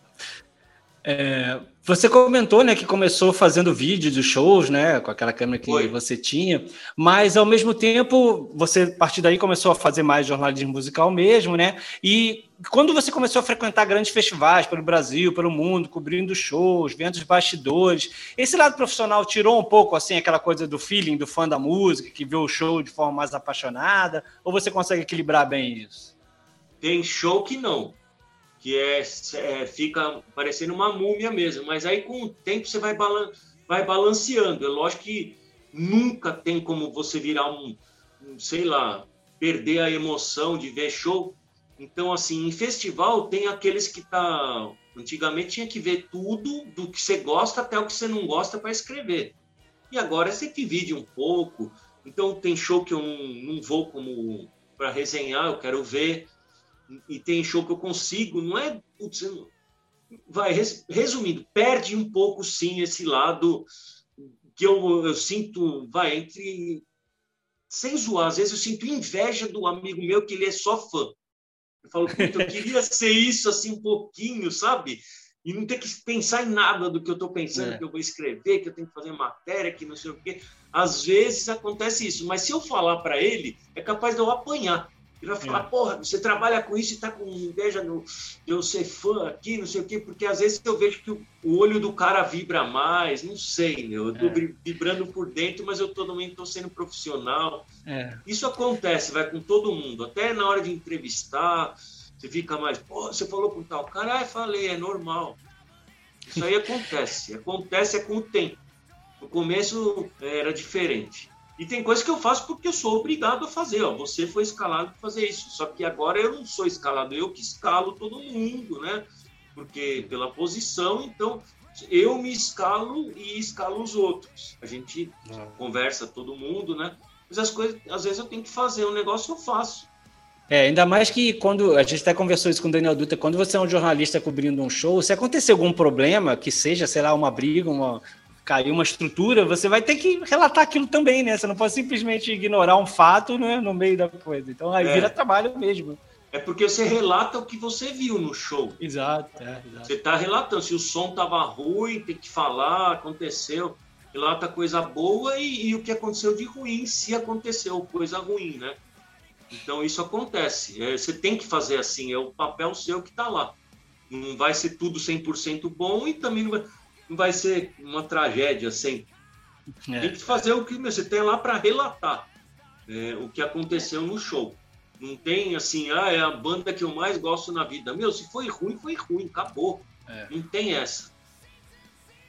É, você comentou, né, que começou fazendo vídeos dos shows, né, com aquela câmera que Foi. você tinha, mas ao mesmo tempo você a partir daí começou a fazer mais jornalismo musical mesmo, né? E quando você começou a frequentar grandes festivais pelo Brasil, pelo mundo, cobrindo shows, vendo os bastidores, esse lado profissional tirou um pouco assim aquela coisa do feeling do fã da música, que vê o show de forma mais apaixonada, ou você consegue equilibrar bem isso? Tem show que não que é, é, fica parecendo uma múmia mesmo. Mas aí com o tempo você vai, balan vai balanceando. É lógico que nunca tem como você virar um, um, sei lá, perder a emoção de ver show. Então, assim, em festival tem aqueles que tá. Antigamente tinha que ver tudo do que você gosta até o que você não gosta para escrever. E agora você divide um pouco. Então tem show que eu não, não vou como para resenhar, eu quero ver e tem show que eu consigo, não é. Putz, vai, resumindo, perde um pouco sim esse lado que eu, eu sinto, vai, entre. Sem zoar, às vezes eu sinto inveja do amigo meu que ele é só fã. Eu falo, eu queria ser isso assim um pouquinho, sabe? E não ter que pensar em nada do que eu estou pensando, é. que eu vou escrever, que eu tenho que fazer matéria, que não sei o quê. Às vezes acontece isso, mas se eu falar para ele, é capaz de eu apanhar. Ele vai falar, é. porra, você trabalha com isso e está com inveja de eu ser fã aqui, não sei o quê, porque às vezes eu vejo que o, o olho do cara vibra mais, não sei, meu. Eu estou é. vibrando por dentro, mas eu também estou sendo profissional. É. Isso acontece, vai com todo mundo. Até na hora de entrevistar, você fica mais, porra, você falou com tal cara, ah, falei, é normal. Isso aí acontece. acontece é com o tempo. No começo era diferente. E tem coisas que eu faço porque eu sou obrigado a fazer. Ó. Você foi escalado para fazer isso. Só que agora eu não sou escalado, eu que escalo todo mundo, né? Porque pela posição, então eu me escalo e escalo os outros. A gente é. conversa todo mundo, né? Mas as coisas, às vezes eu tenho que fazer um negócio, eu faço. É, ainda mais que quando a gente até conversou isso com o Daniel Dutra, quando você é um jornalista cobrindo um show, se acontecer algum problema, que seja, sei lá, uma briga, uma, caiu uma estrutura, você vai ter que relatar aquilo também, né? Você não pode simplesmente ignorar um fato né, no meio da coisa. Então aí é. vira trabalho mesmo. É porque você relata o que você viu no show. Exato, é, exato. Você está relatando. Se o som estava ruim, tem que falar, aconteceu. Relata coisa boa e, e, o que aconteceu de ruim, se aconteceu coisa ruim, né? Então isso acontece. É, você tem que fazer assim, é o papel seu que está lá. Não vai ser tudo 100% bom e também não vai não vai ser uma tragédia sempre. É. Tem que fazer o que você tem lá para relatar é, o que aconteceu no show. Não tem assim, ah, é a banda que eu mais gosto na vida. Meu, se foi ruim, foi ruim, acabou. É. Não tem essa.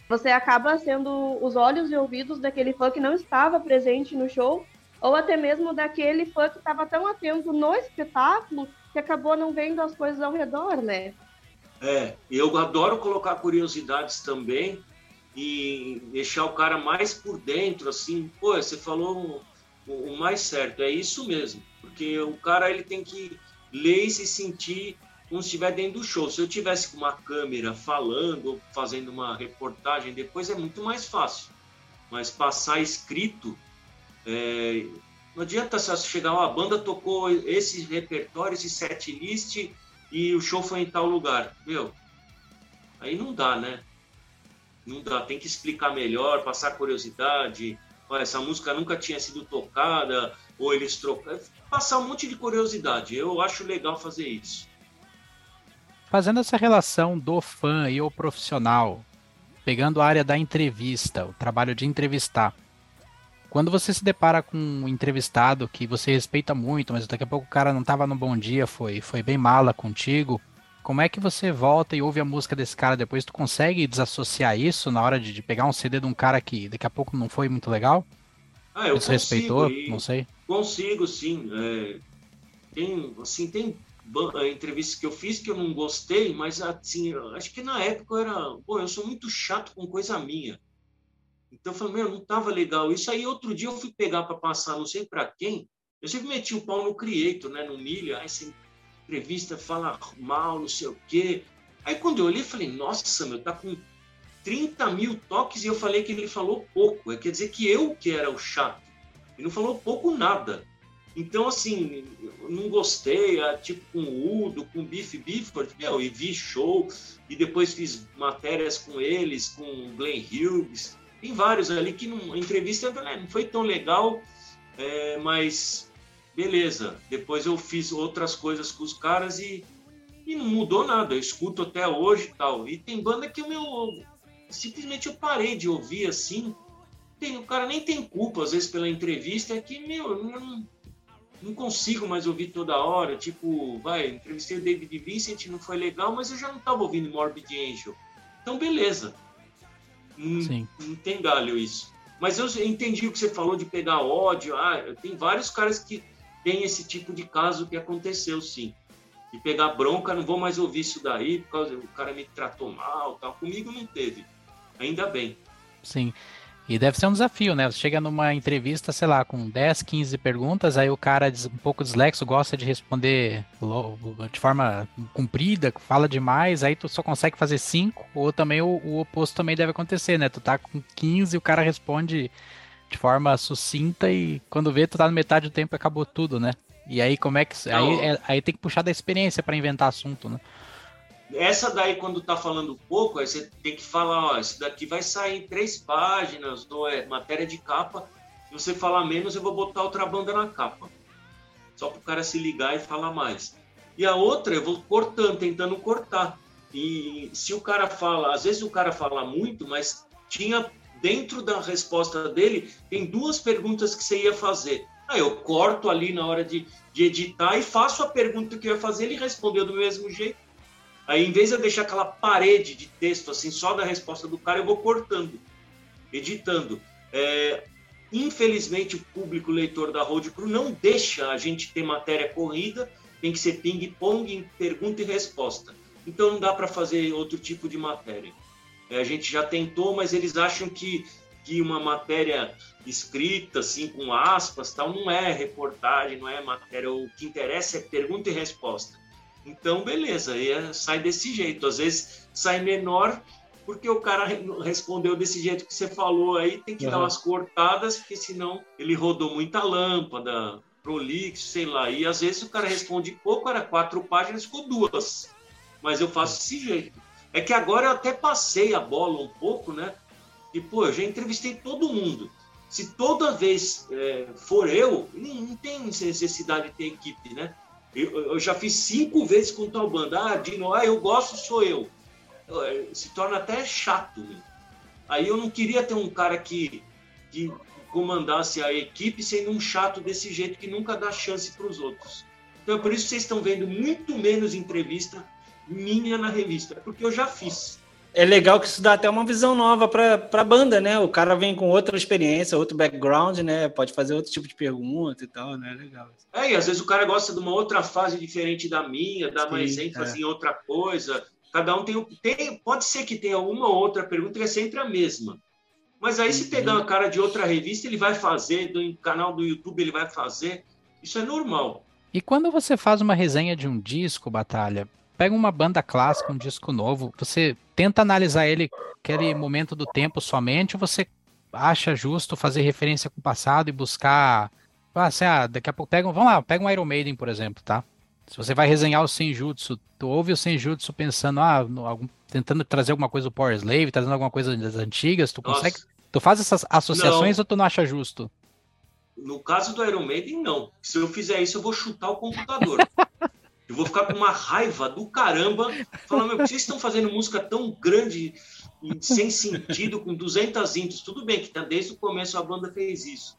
Você acaba sendo os olhos e ouvidos daquele fã que não estava presente no show, ou até mesmo daquele fã que estava tão atento no espetáculo que acabou não vendo as coisas ao redor, né? É, eu adoro colocar curiosidades também e deixar o cara mais por dentro, assim, pô, você falou o, o mais certo, é isso mesmo, porque o cara ele tem que ler e se sentir como se estiver dentro do show. Se eu tivesse com uma câmera falando fazendo uma reportagem depois é muito mais fácil, mas passar escrito é, não adianta se chegar uma banda tocou esse repertório, esse set list e o show foi em tal lugar. Meu, aí não dá, né? Não dá, tem que explicar melhor, passar curiosidade. Olha, essa música nunca tinha sido tocada, ou eles trocaram. Passar um monte de curiosidade. Eu acho legal fazer isso. Fazendo essa relação do fã e o profissional, pegando a área da entrevista, o trabalho de entrevistar. Quando você se depara com um entrevistado que você respeita muito, mas daqui a pouco o cara não estava no bom dia, foi, foi bem mala contigo, como é que você volta e ouve a música desse cara depois? Tu consegue desassociar isso na hora de, de pegar um CD de um cara que daqui a pouco não foi muito legal? Ah, eu? Consigo, não sei. Consigo, sim. É, tem, assim, tem eh, entrevistas que eu fiz que eu não gostei, mas assim, acho que na época eu era, pô, eu sou muito chato com coisa minha. Então eu falei, meu, não tava legal. Isso aí outro dia eu fui pegar para passar, não sei para quem. Eu sempre meti o pau no Creator, né, no Milha, aí essa entrevista fala mal, não sei o quê. Aí quando eu olhei, falei, nossa, meu, tá com 30 mil toques e eu falei que ele falou pouco. É, quer dizer que eu que era o chato. Ele não falou pouco nada. Então, assim, não gostei, é, tipo com o Udo, com o Biff Bifford, meu, e vi show, e depois fiz matérias com eles, com o Glenn Hughes, tem vários ali que a entrevista né, não foi tão legal, é, mas beleza. Depois eu fiz outras coisas com os caras e, e não mudou nada, eu escuto até hoje tal. E tem banda que eu, meu, simplesmente eu parei de ouvir assim, tem, o cara nem tem culpa, às vezes, pela entrevista, é que, meu, eu não não consigo mais ouvir toda hora. Tipo, vai, entrevistei o David Vincent, não foi legal, mas eu já não estava ouvindo Morbid Angel. Então, beleza. Não, Sim. não tem galho isso. Mas eu entendi o que você falou de pegar ódio. Ah, tem vários caras que têm esse tipo de caso que aconteceu, sim. De pegar bronca, não vou mais ouvir isso daí, porque o cara me tratou mal, tal. Comigo não teve. Ainda bem. Sim. E deve ser um desafio, né? Você chega numa entrevista, sei lá, com 10, 15 perguntas, aí o cara um pouco dislexo gosta de responder de forma comprida, fala demais, aí tu só consegue fazer 5, ou também o, o, oposto também deve acontecer, né? Tu tá com 15 e o cara responde de forma sucinta e quando vê, tu tá no metade do tempo e acabou tudo, né? E aí como é que. Aí, é, aí tem que puxar da experiência para inventar assunto, né? Essa daí, quando tá falando pouco, aí você tem que falar, ó, isso daqui vai sair três páginas, ou é matéria de capa. Se você falar menos, eu vou botar outra banda na capa. Só para o cara se ligar e falar mais. E a outra, eu vou cortando, tentando cortar. E se o cara fala, às vezes o cara fala muito, mas tinha dentro da resposta dele, tem duas perguntas que você ia fazer. Aí eu corto ali na hora de, de editar e faço a pergunta que eu ia fazer, ele respondeu do mesmo jeito Aí, em vez de eu deixar aquela parede de texto, assim, só da resposta do cara, eu vou cortando, editando. É, infelizmente, o público leitor da Road Crew não deixa a gente ter matéria corrida, tem que ser ping-pong, pergunta e resposta. Então, não dá para fazer outro tipo de matéria. É, a gente já tentou, mas eles acham que, que uma matéria escrita, assim, com aspas, tal, não é reportagem, não é matéria. O que interessa é pergunta e resposta. Então, beleza, aí é, sai desse jeito. Às vezes sai menor porque o cara respondeu desse jeito que você falou aí, tem que uhum. dar umas cortadas, porque senão ele rodou muita lâmpada, prolixo, sei lá. E às vezes o cara responde pouco, era quatro páginas, ficou duas. Mas eu faço desse jeito. É que agora eu até passei a bola um pouco, né? E, pô, eu já entrevistei todo mundo. Se toda vez é, for eu, não, não tem necessidade de ter equipe, né? Eu, eu, já fiz cinco vezes com tal banda. Ah, Dino, ah, eu gosto, sou eu. Eh, se torna até chato. Aí eu não queria ter um cara que, que comandasse a equipe sendo um chato desse jeito que nunca dá chance para os outros. Então é por isso que vocês estão vendo muito menos entrevista minha na revista, porque eu já fiz é legal que isso dá até uma visão nova para a banda, né? O cara vem com outra experiência, outro background, né? Pode fazer outro tipo de pergunta e tal, né? Legal. É, e às vezes o cara gosta de uma outra fase diferente da minha, dá Sim, mais ênfase é. em outra coisa. Cada um tem, tem. Pode ser que tenha uma ou outra pergunta que é sempre a mesma. Mas aí, se pegar uma cara de outra revista, ele vai fazer, do canal do YouTube ele vai fazer. Isso é normal. E quando você faz uma resenha de um disco, Batalha, pega uma banda clássica, um disco novo, você tenta analisar ele aquele momento do tempo somente, ou você acha justo fazer referência com o passado e buscar. Ah, assim, ah, daqui a pouco pega, vamos lá, pega um Iron Maiden, por exemplo, tá? Se você vai resenhar o Senjutsu, tu ouve o Senjutsu pensando, ah, no, algum, tentando trazer alguma coisa do Power Slave, trazendo alguma coisa das antigas, tu consegue. Nossa. Tu faz essas associações não. ou tu não acha justo? No caso do Iron Maiden, não. Se eu fizer isso, eu vou chutar o computador. Eu vou ficar com uma raiva do caramba, falando, meu, vocês estão fazendo música tão grande, sem sentido, com 200 intros. Tudo bem que tá, desde o começo a banda fez isso.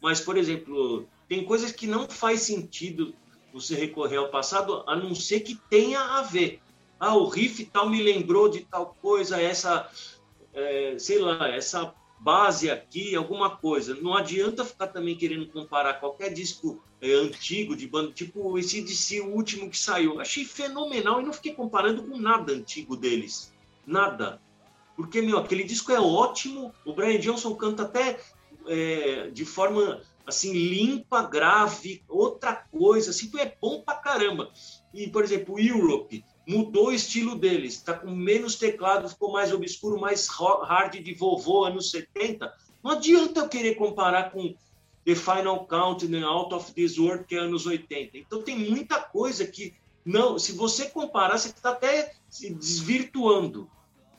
Mas, por exemplo, tem coisas que não faz sentido você recorrer ao passado, a não ser que tenha a ver. Ah, o riff tal me lembrou de tal coisa, essa, é, sei lá, essa base aqui, alguma coisa. Não adianta ficar também querendo comparar qualquer disco é, antigo de banda, tipo esse DC, o último que saiu. Achei fenomenal e não fiquei comparando com nada antigo deles. Nada. Porque, meu, aquele disco é ótimo. O Brian Johnson canta até é, de forma assim limpa, grave, outra coisa, assim, é bom pra caramba. E, por exemplo, Europe mudou o estilo deles, está com menos teclado, ficou mais obscuro, mais hard de vovô, anos 70. Não adianta eu querer comparar com The Final Countdown, Out of This World, que é anos 80. Então tem muita coisa que não, se você comparar, você está até se desvirtuando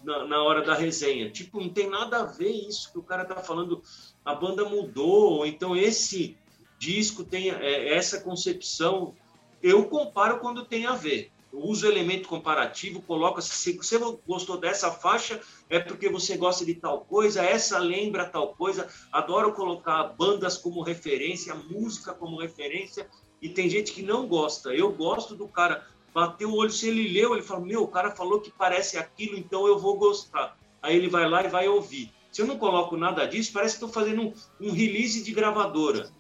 na, na, hora da resenha. Tipo, não tem nada a ver isso que o cara tá falando. A banda mudou, ou então esse disco tem é, essa concepção. Eu comparo quando tem a ver. Eu uso o elemento comparativo, coloco se você gostou dessa faixa é porque você gosta de tal coisa, essa lembra tal coisa. Adoro colocar bandas como referência, música como referência. E tem gente que não gosta. Eu gosto do cara bateu o olho, se ele leu, ele fala, meu, o cara falou que parece aquilo, então eu vou gostar. Aí ele vai lá e vai ouvir. Se eu não coloco nada disso, parece que estou fazendo um, um, release de gravadora.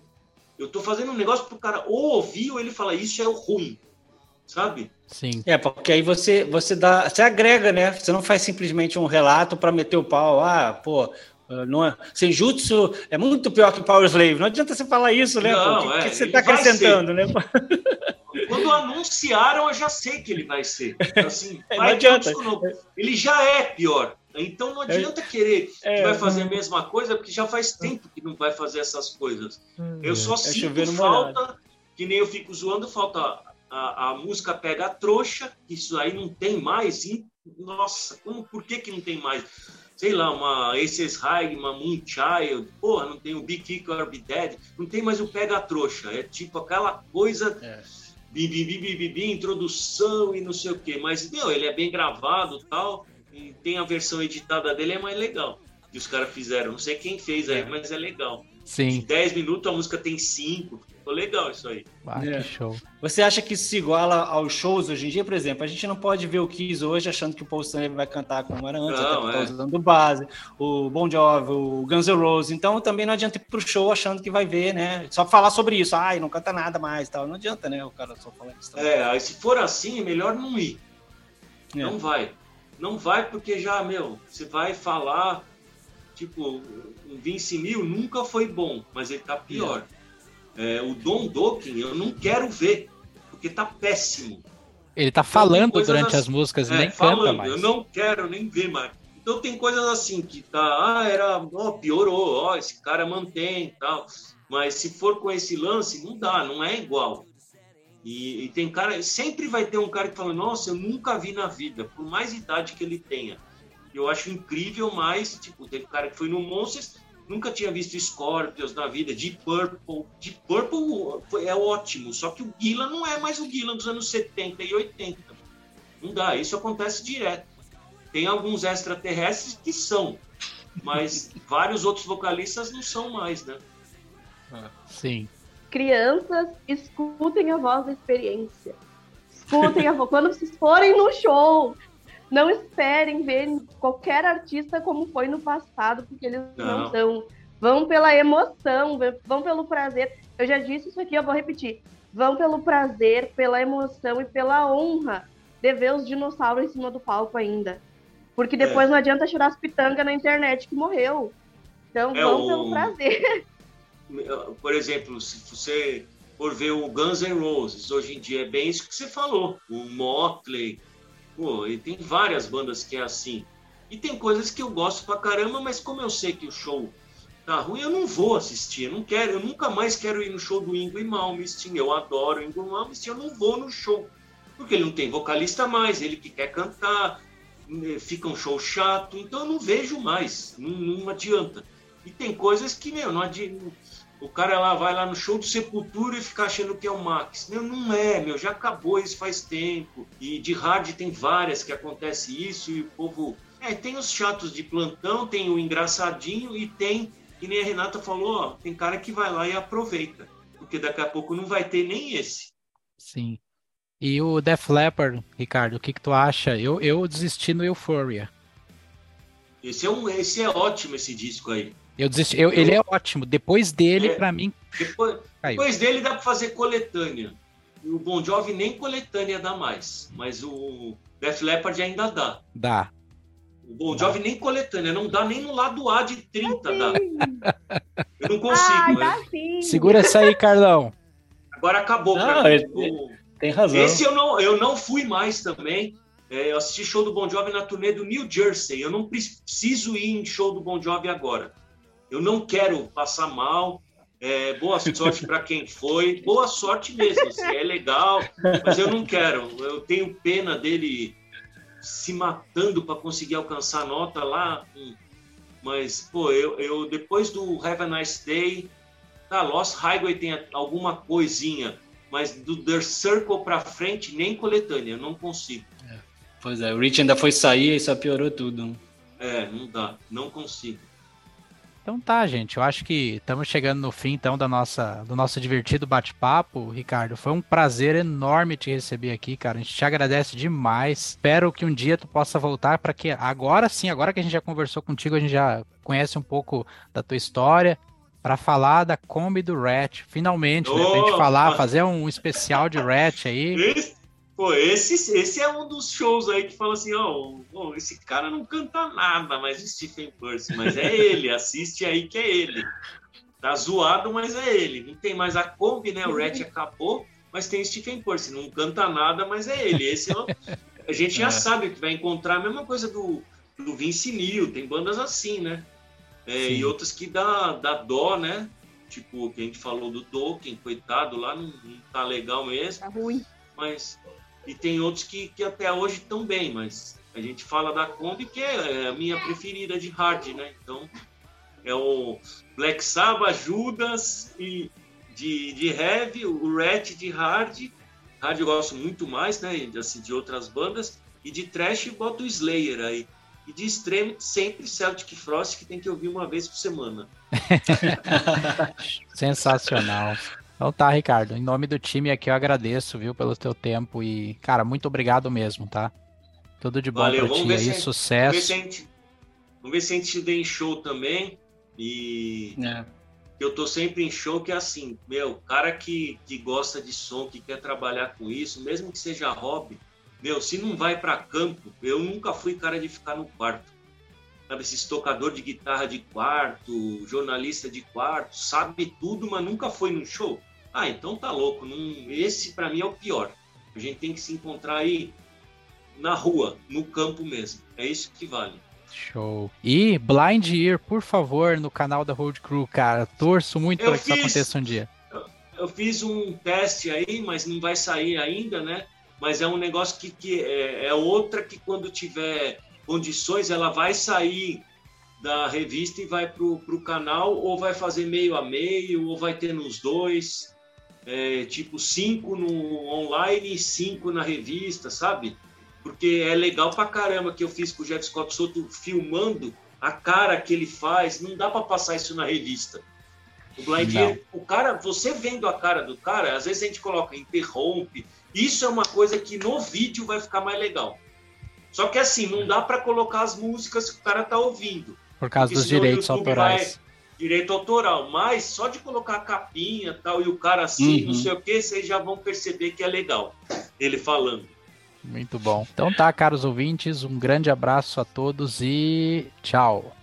Eu estou fazendo um negócio para o cara ou ouvir ou ele fala, isso é ruim, sabe? Sim. É, porque aí você, você dá, você agrega, né? Você não faz simplesmente um relato para meter o pau, ah, pô, não é, Senjutsu é muito pior que Power Slave. Não adianta você falar isso, né? Não, porque é, você está acrescentando, né? Quando anunciaram, eu já sei que ele vai ser. Assim, é, não adianta. Ele já é pior. Então não adianta é, querer que é, vai fazer a mesma coisa, porque já faz tempo que não vai fazer essas coisas. Hum, eu só é sinto falta, que nem eu fico zoando, falta a, a, música pega a trouxa, isso aí não tem mais. E, nossa, como, por que, que não tem mais? sei lá, uma Aces High, uma Moonchild, porra, não tem o Big Kick or Be Dead, não tem mais o Pega Trouxa, é tipo aquela coisa é bi, bi, bi, bi, introdução e não sei o quê. Mas, meu, ele é bem gravado tal. E tem a versão editada dele, é mais legal. Que os caras fizeram. Não sei quem fez aí, é. mas é legal. Sim. De 10 minutos a música tem 5. Ficou legal isso aí. Ah, é. que show. Você acha que isso se iguala aos shows hoje em dia? Por exemplo, a gente não pode ver o Kiss hoje achando que o Paul Stanley vai cantar como era antes, não, até tá é. usando base, o Bon Jovi, o Guns N' Roses. Então também não adianta ir pro show achando que vai ver, né? Só falar sobre isso. Ai, não canta nada mais tal. Não adianta, né? O cara só falar isso. É, aí se for assim, é melhor não ir. É. Não vai. Não vai porque já, meu, você vai falar, tipo, um Vince Mil nunca foi bom, mas ele tá pior. É. É, o Don Dokken eu não quero ver, porque tá péssimo. Ele tá falando durante assim, as músicas e é, nem falando, canta mais. Eu não quero nem ver mais. Então tem coisas assim que tá, ah, era, ó, piorou, ó, esse cara mantém e tal. Mas se for com esse lance, não dá, não é igual. E, e, tem cara, sempre vai ter um cara que fala, nossa, eu nunca vi na vida, por mais idade que ele tenha. Eu acho incrível, mas, tipo, teve cara que foi no Monsters, Nunca tinha visto Scorpions na vida, Deep Purple. Deep Purple foi, é ótimo, só que o Gillan não é mais o Gillan dos anos 70 e 80. Não dá, isso acontece direto. Tem alguns extraterrestres que são, mas vários outros vocalistas não são mais, né? Ah, sim. Crianças, escutem a voz da experiência. Escutem a voz. Quando vocês forem no show, não esperem ver qualquer artista como foi no passado, porque eles não, não são. Vão pela emoção, vão pelo prazer. Eu já disse isso aqui, eu vou repetir. Vão pelo prazer, pela emoção e pela honra de ver os dinossauros em cima do palco ainda. Porque depois é. não adianta chorar as pitangas na internet que morreu. Então é vão o... pelo prazer. Por exemplo, se você for ver o Guns N' Roses, hoje em dia é bem isso que você falou. O Motley, Pô, e tem várias bandas que é assim. E tem coisas que eu gosto pra caramba, mas como eu sei que o show tá ruim, eu não vou assistir. Eu não quero, eu nunca mais quero ir no show do Ingo e Malmsteen. Eu adoro o Ingo Malmsteen, eu não vou no show. Porque ele não tem vocalista mais, ele que quer cantar, né, fica um show chato, então eu não vejo mais, não, não adianta. E tem coisas que, meu, não adianta o cara lá vai lá no show do Sepultura e fica achando que é o Max. Meu, não é, meu, já acabou isso faz tempo. E de hard tem várias que acontece isso e o povo. É, tem os chatos de plantão, tem o engraçadinho e tem, que nem a Renata falou, ó, tem cara que vai lá e aproveita. Porque daqui a pouco não vai ter nem esse. Sim. E o Def Leppard, Ricardo, o que, que tu acha? Eu, eu desisti no Euphoria. Esse é, um, esse é ótimo, esse disco aí. Eu desisti. Eu, ele é ótimo. Depois dele, é, para mim. Depois, depois, dele dá para fazer coletânea. O Bon Jovi nem coletânea dá mais. Mas o Def Leppard ainda dá. Dá. O Bon Jovi nem coletânea, não dá nem no lado A de 30 dá. Eu não consigo. Ah, sim. Segura essa aí, Carlão. Agora acabou. Não, ele, o... Tem razão. Esse eu não, eu não fui mais também. É, eu assisti show do Bon Jovi na turnê do New Jersey. Eu não preciso ir em show do Bon Jovi agora. Eu não quero passar mal. É, boa sorte para quem foi. Boa sorte mesmo. Assim, é legal, mas eu não quero. Eu tenho pena dele se matando para conseguir alcançar a nota lá. Mas, pô, eu, eu depois do Have a Nice Day, tá, Lost Highway tem alguma coisinha, mas do The Circle para frente, nem coletânea, eu não consigo. É, pois é, o Rich ainda foi sair e só piorou tudo. É, não dá, não consigo. Então tá, gente. Eu acho que estamos chegando no fim então da nossa, do nosso divertido bate-papo, Ricardo. Foi um prazer enorme te receber aqui, cara. A gente te agradece demais. Espero que um dia tu possa voltar para que agora sim, agora que a gente já conversou contigo, a gente já conhece um pouco da tua história para falar da Kombi do Rat. Finalmente, oh, né? Pra gente falar, fazer um especial de Rat aí. Esse, Pô, esse, esse é um dos shows aí que fala assim, ó, oh, esse cara não canta nada, mas o Stephen Percy, mas é ele, assiste aí que é ele. Tá zoado, mas é ele. Não tem mais a Kombi, né? O Rat acabou, mas tem o Stephen Percy. Não canta nada, mas é ele. Esse é o... A gente já é. sabe que vai encontrar a mesma coisa do, do Vince Neil, tem bandas assim, né? É, e outras que dá, dá dó, né? Tipo, que a gente falou do Tolkien, coitado, lá não, não tá legal mesmo. Tá ruim. Mas e tem outros que, que até hoje estão bem, mas a gente fala da Kombi que é a minha preferida de hard, né? Então é o Black Sabbath, Judas e de, de heavy, o Rat de hard. Hard eu gosto muito mais, né? Assim, de outras bandas. E de trash boto o Slayer aí. E de extremo, sempre Celtic Frost, que tem que ouvir uma vez por semana. Sensacional. Então tá, Ricardo. Em nome do time aqui eu agradeço, viu, pelo teu tempo e, cara, muito obrigado mesmo, tá? Tudo de bom Valeu, pra ti aí, gente, sucesso. Vamos ver, se a gente, vamos ver se a gente em show também. E é. eu tô sempre em show que é assim, meu, cara que, que gosta de som, que quer trabalhar com isso, mesmo que seja hobby, meu, se não vai para campo, eu nunca fui cara de ficar no quarto. Sabe, esse tocador de guitarra de quarto, jornalista de quarto, sabe tudo, mas nunca foi no show. Ah, então tá louco. Não... Esse para mim é o pior. A gente tem que se encontrar aí na rua, no campo mesmo. É isso que vale. Show. E Blind Ear, por favor, no canal da Road Crew, cara. Torço muito para que isso aconteça um dia. Eu, eu, fiz um teste aí, mas não vai sair ainda, né? Mas é um negócio que, que é, é outra que quando tiver condições, ela vai sair da revista e vai para o canal, ou vai fazer meio a meio, ou vai ter nos dois é, tipo cinco no online e cinco na revista, sabe? Porque é legal pra caramba que eu fiz com o Jeff Scott Soto filmando a cara que ele faz, não dá para passar isso na revista. O Blind o cara, você vendo a cara do cara, às vezes a gente coloca interrompe. Isso é uma coisa que no vídeo vai ficar mais legal. Só que assim, não dá para colocar as músicas que o cara tá ouvindo. Por causa dos direitos autorais. Direito autoral, mas só de colocar a capinha tal e o cara assim, uhum. não sei o que, vocês já vão perceber que é legal ele falando. Muito bom. Então tá, caros ouvintes, um grande abraço a todos e tchau.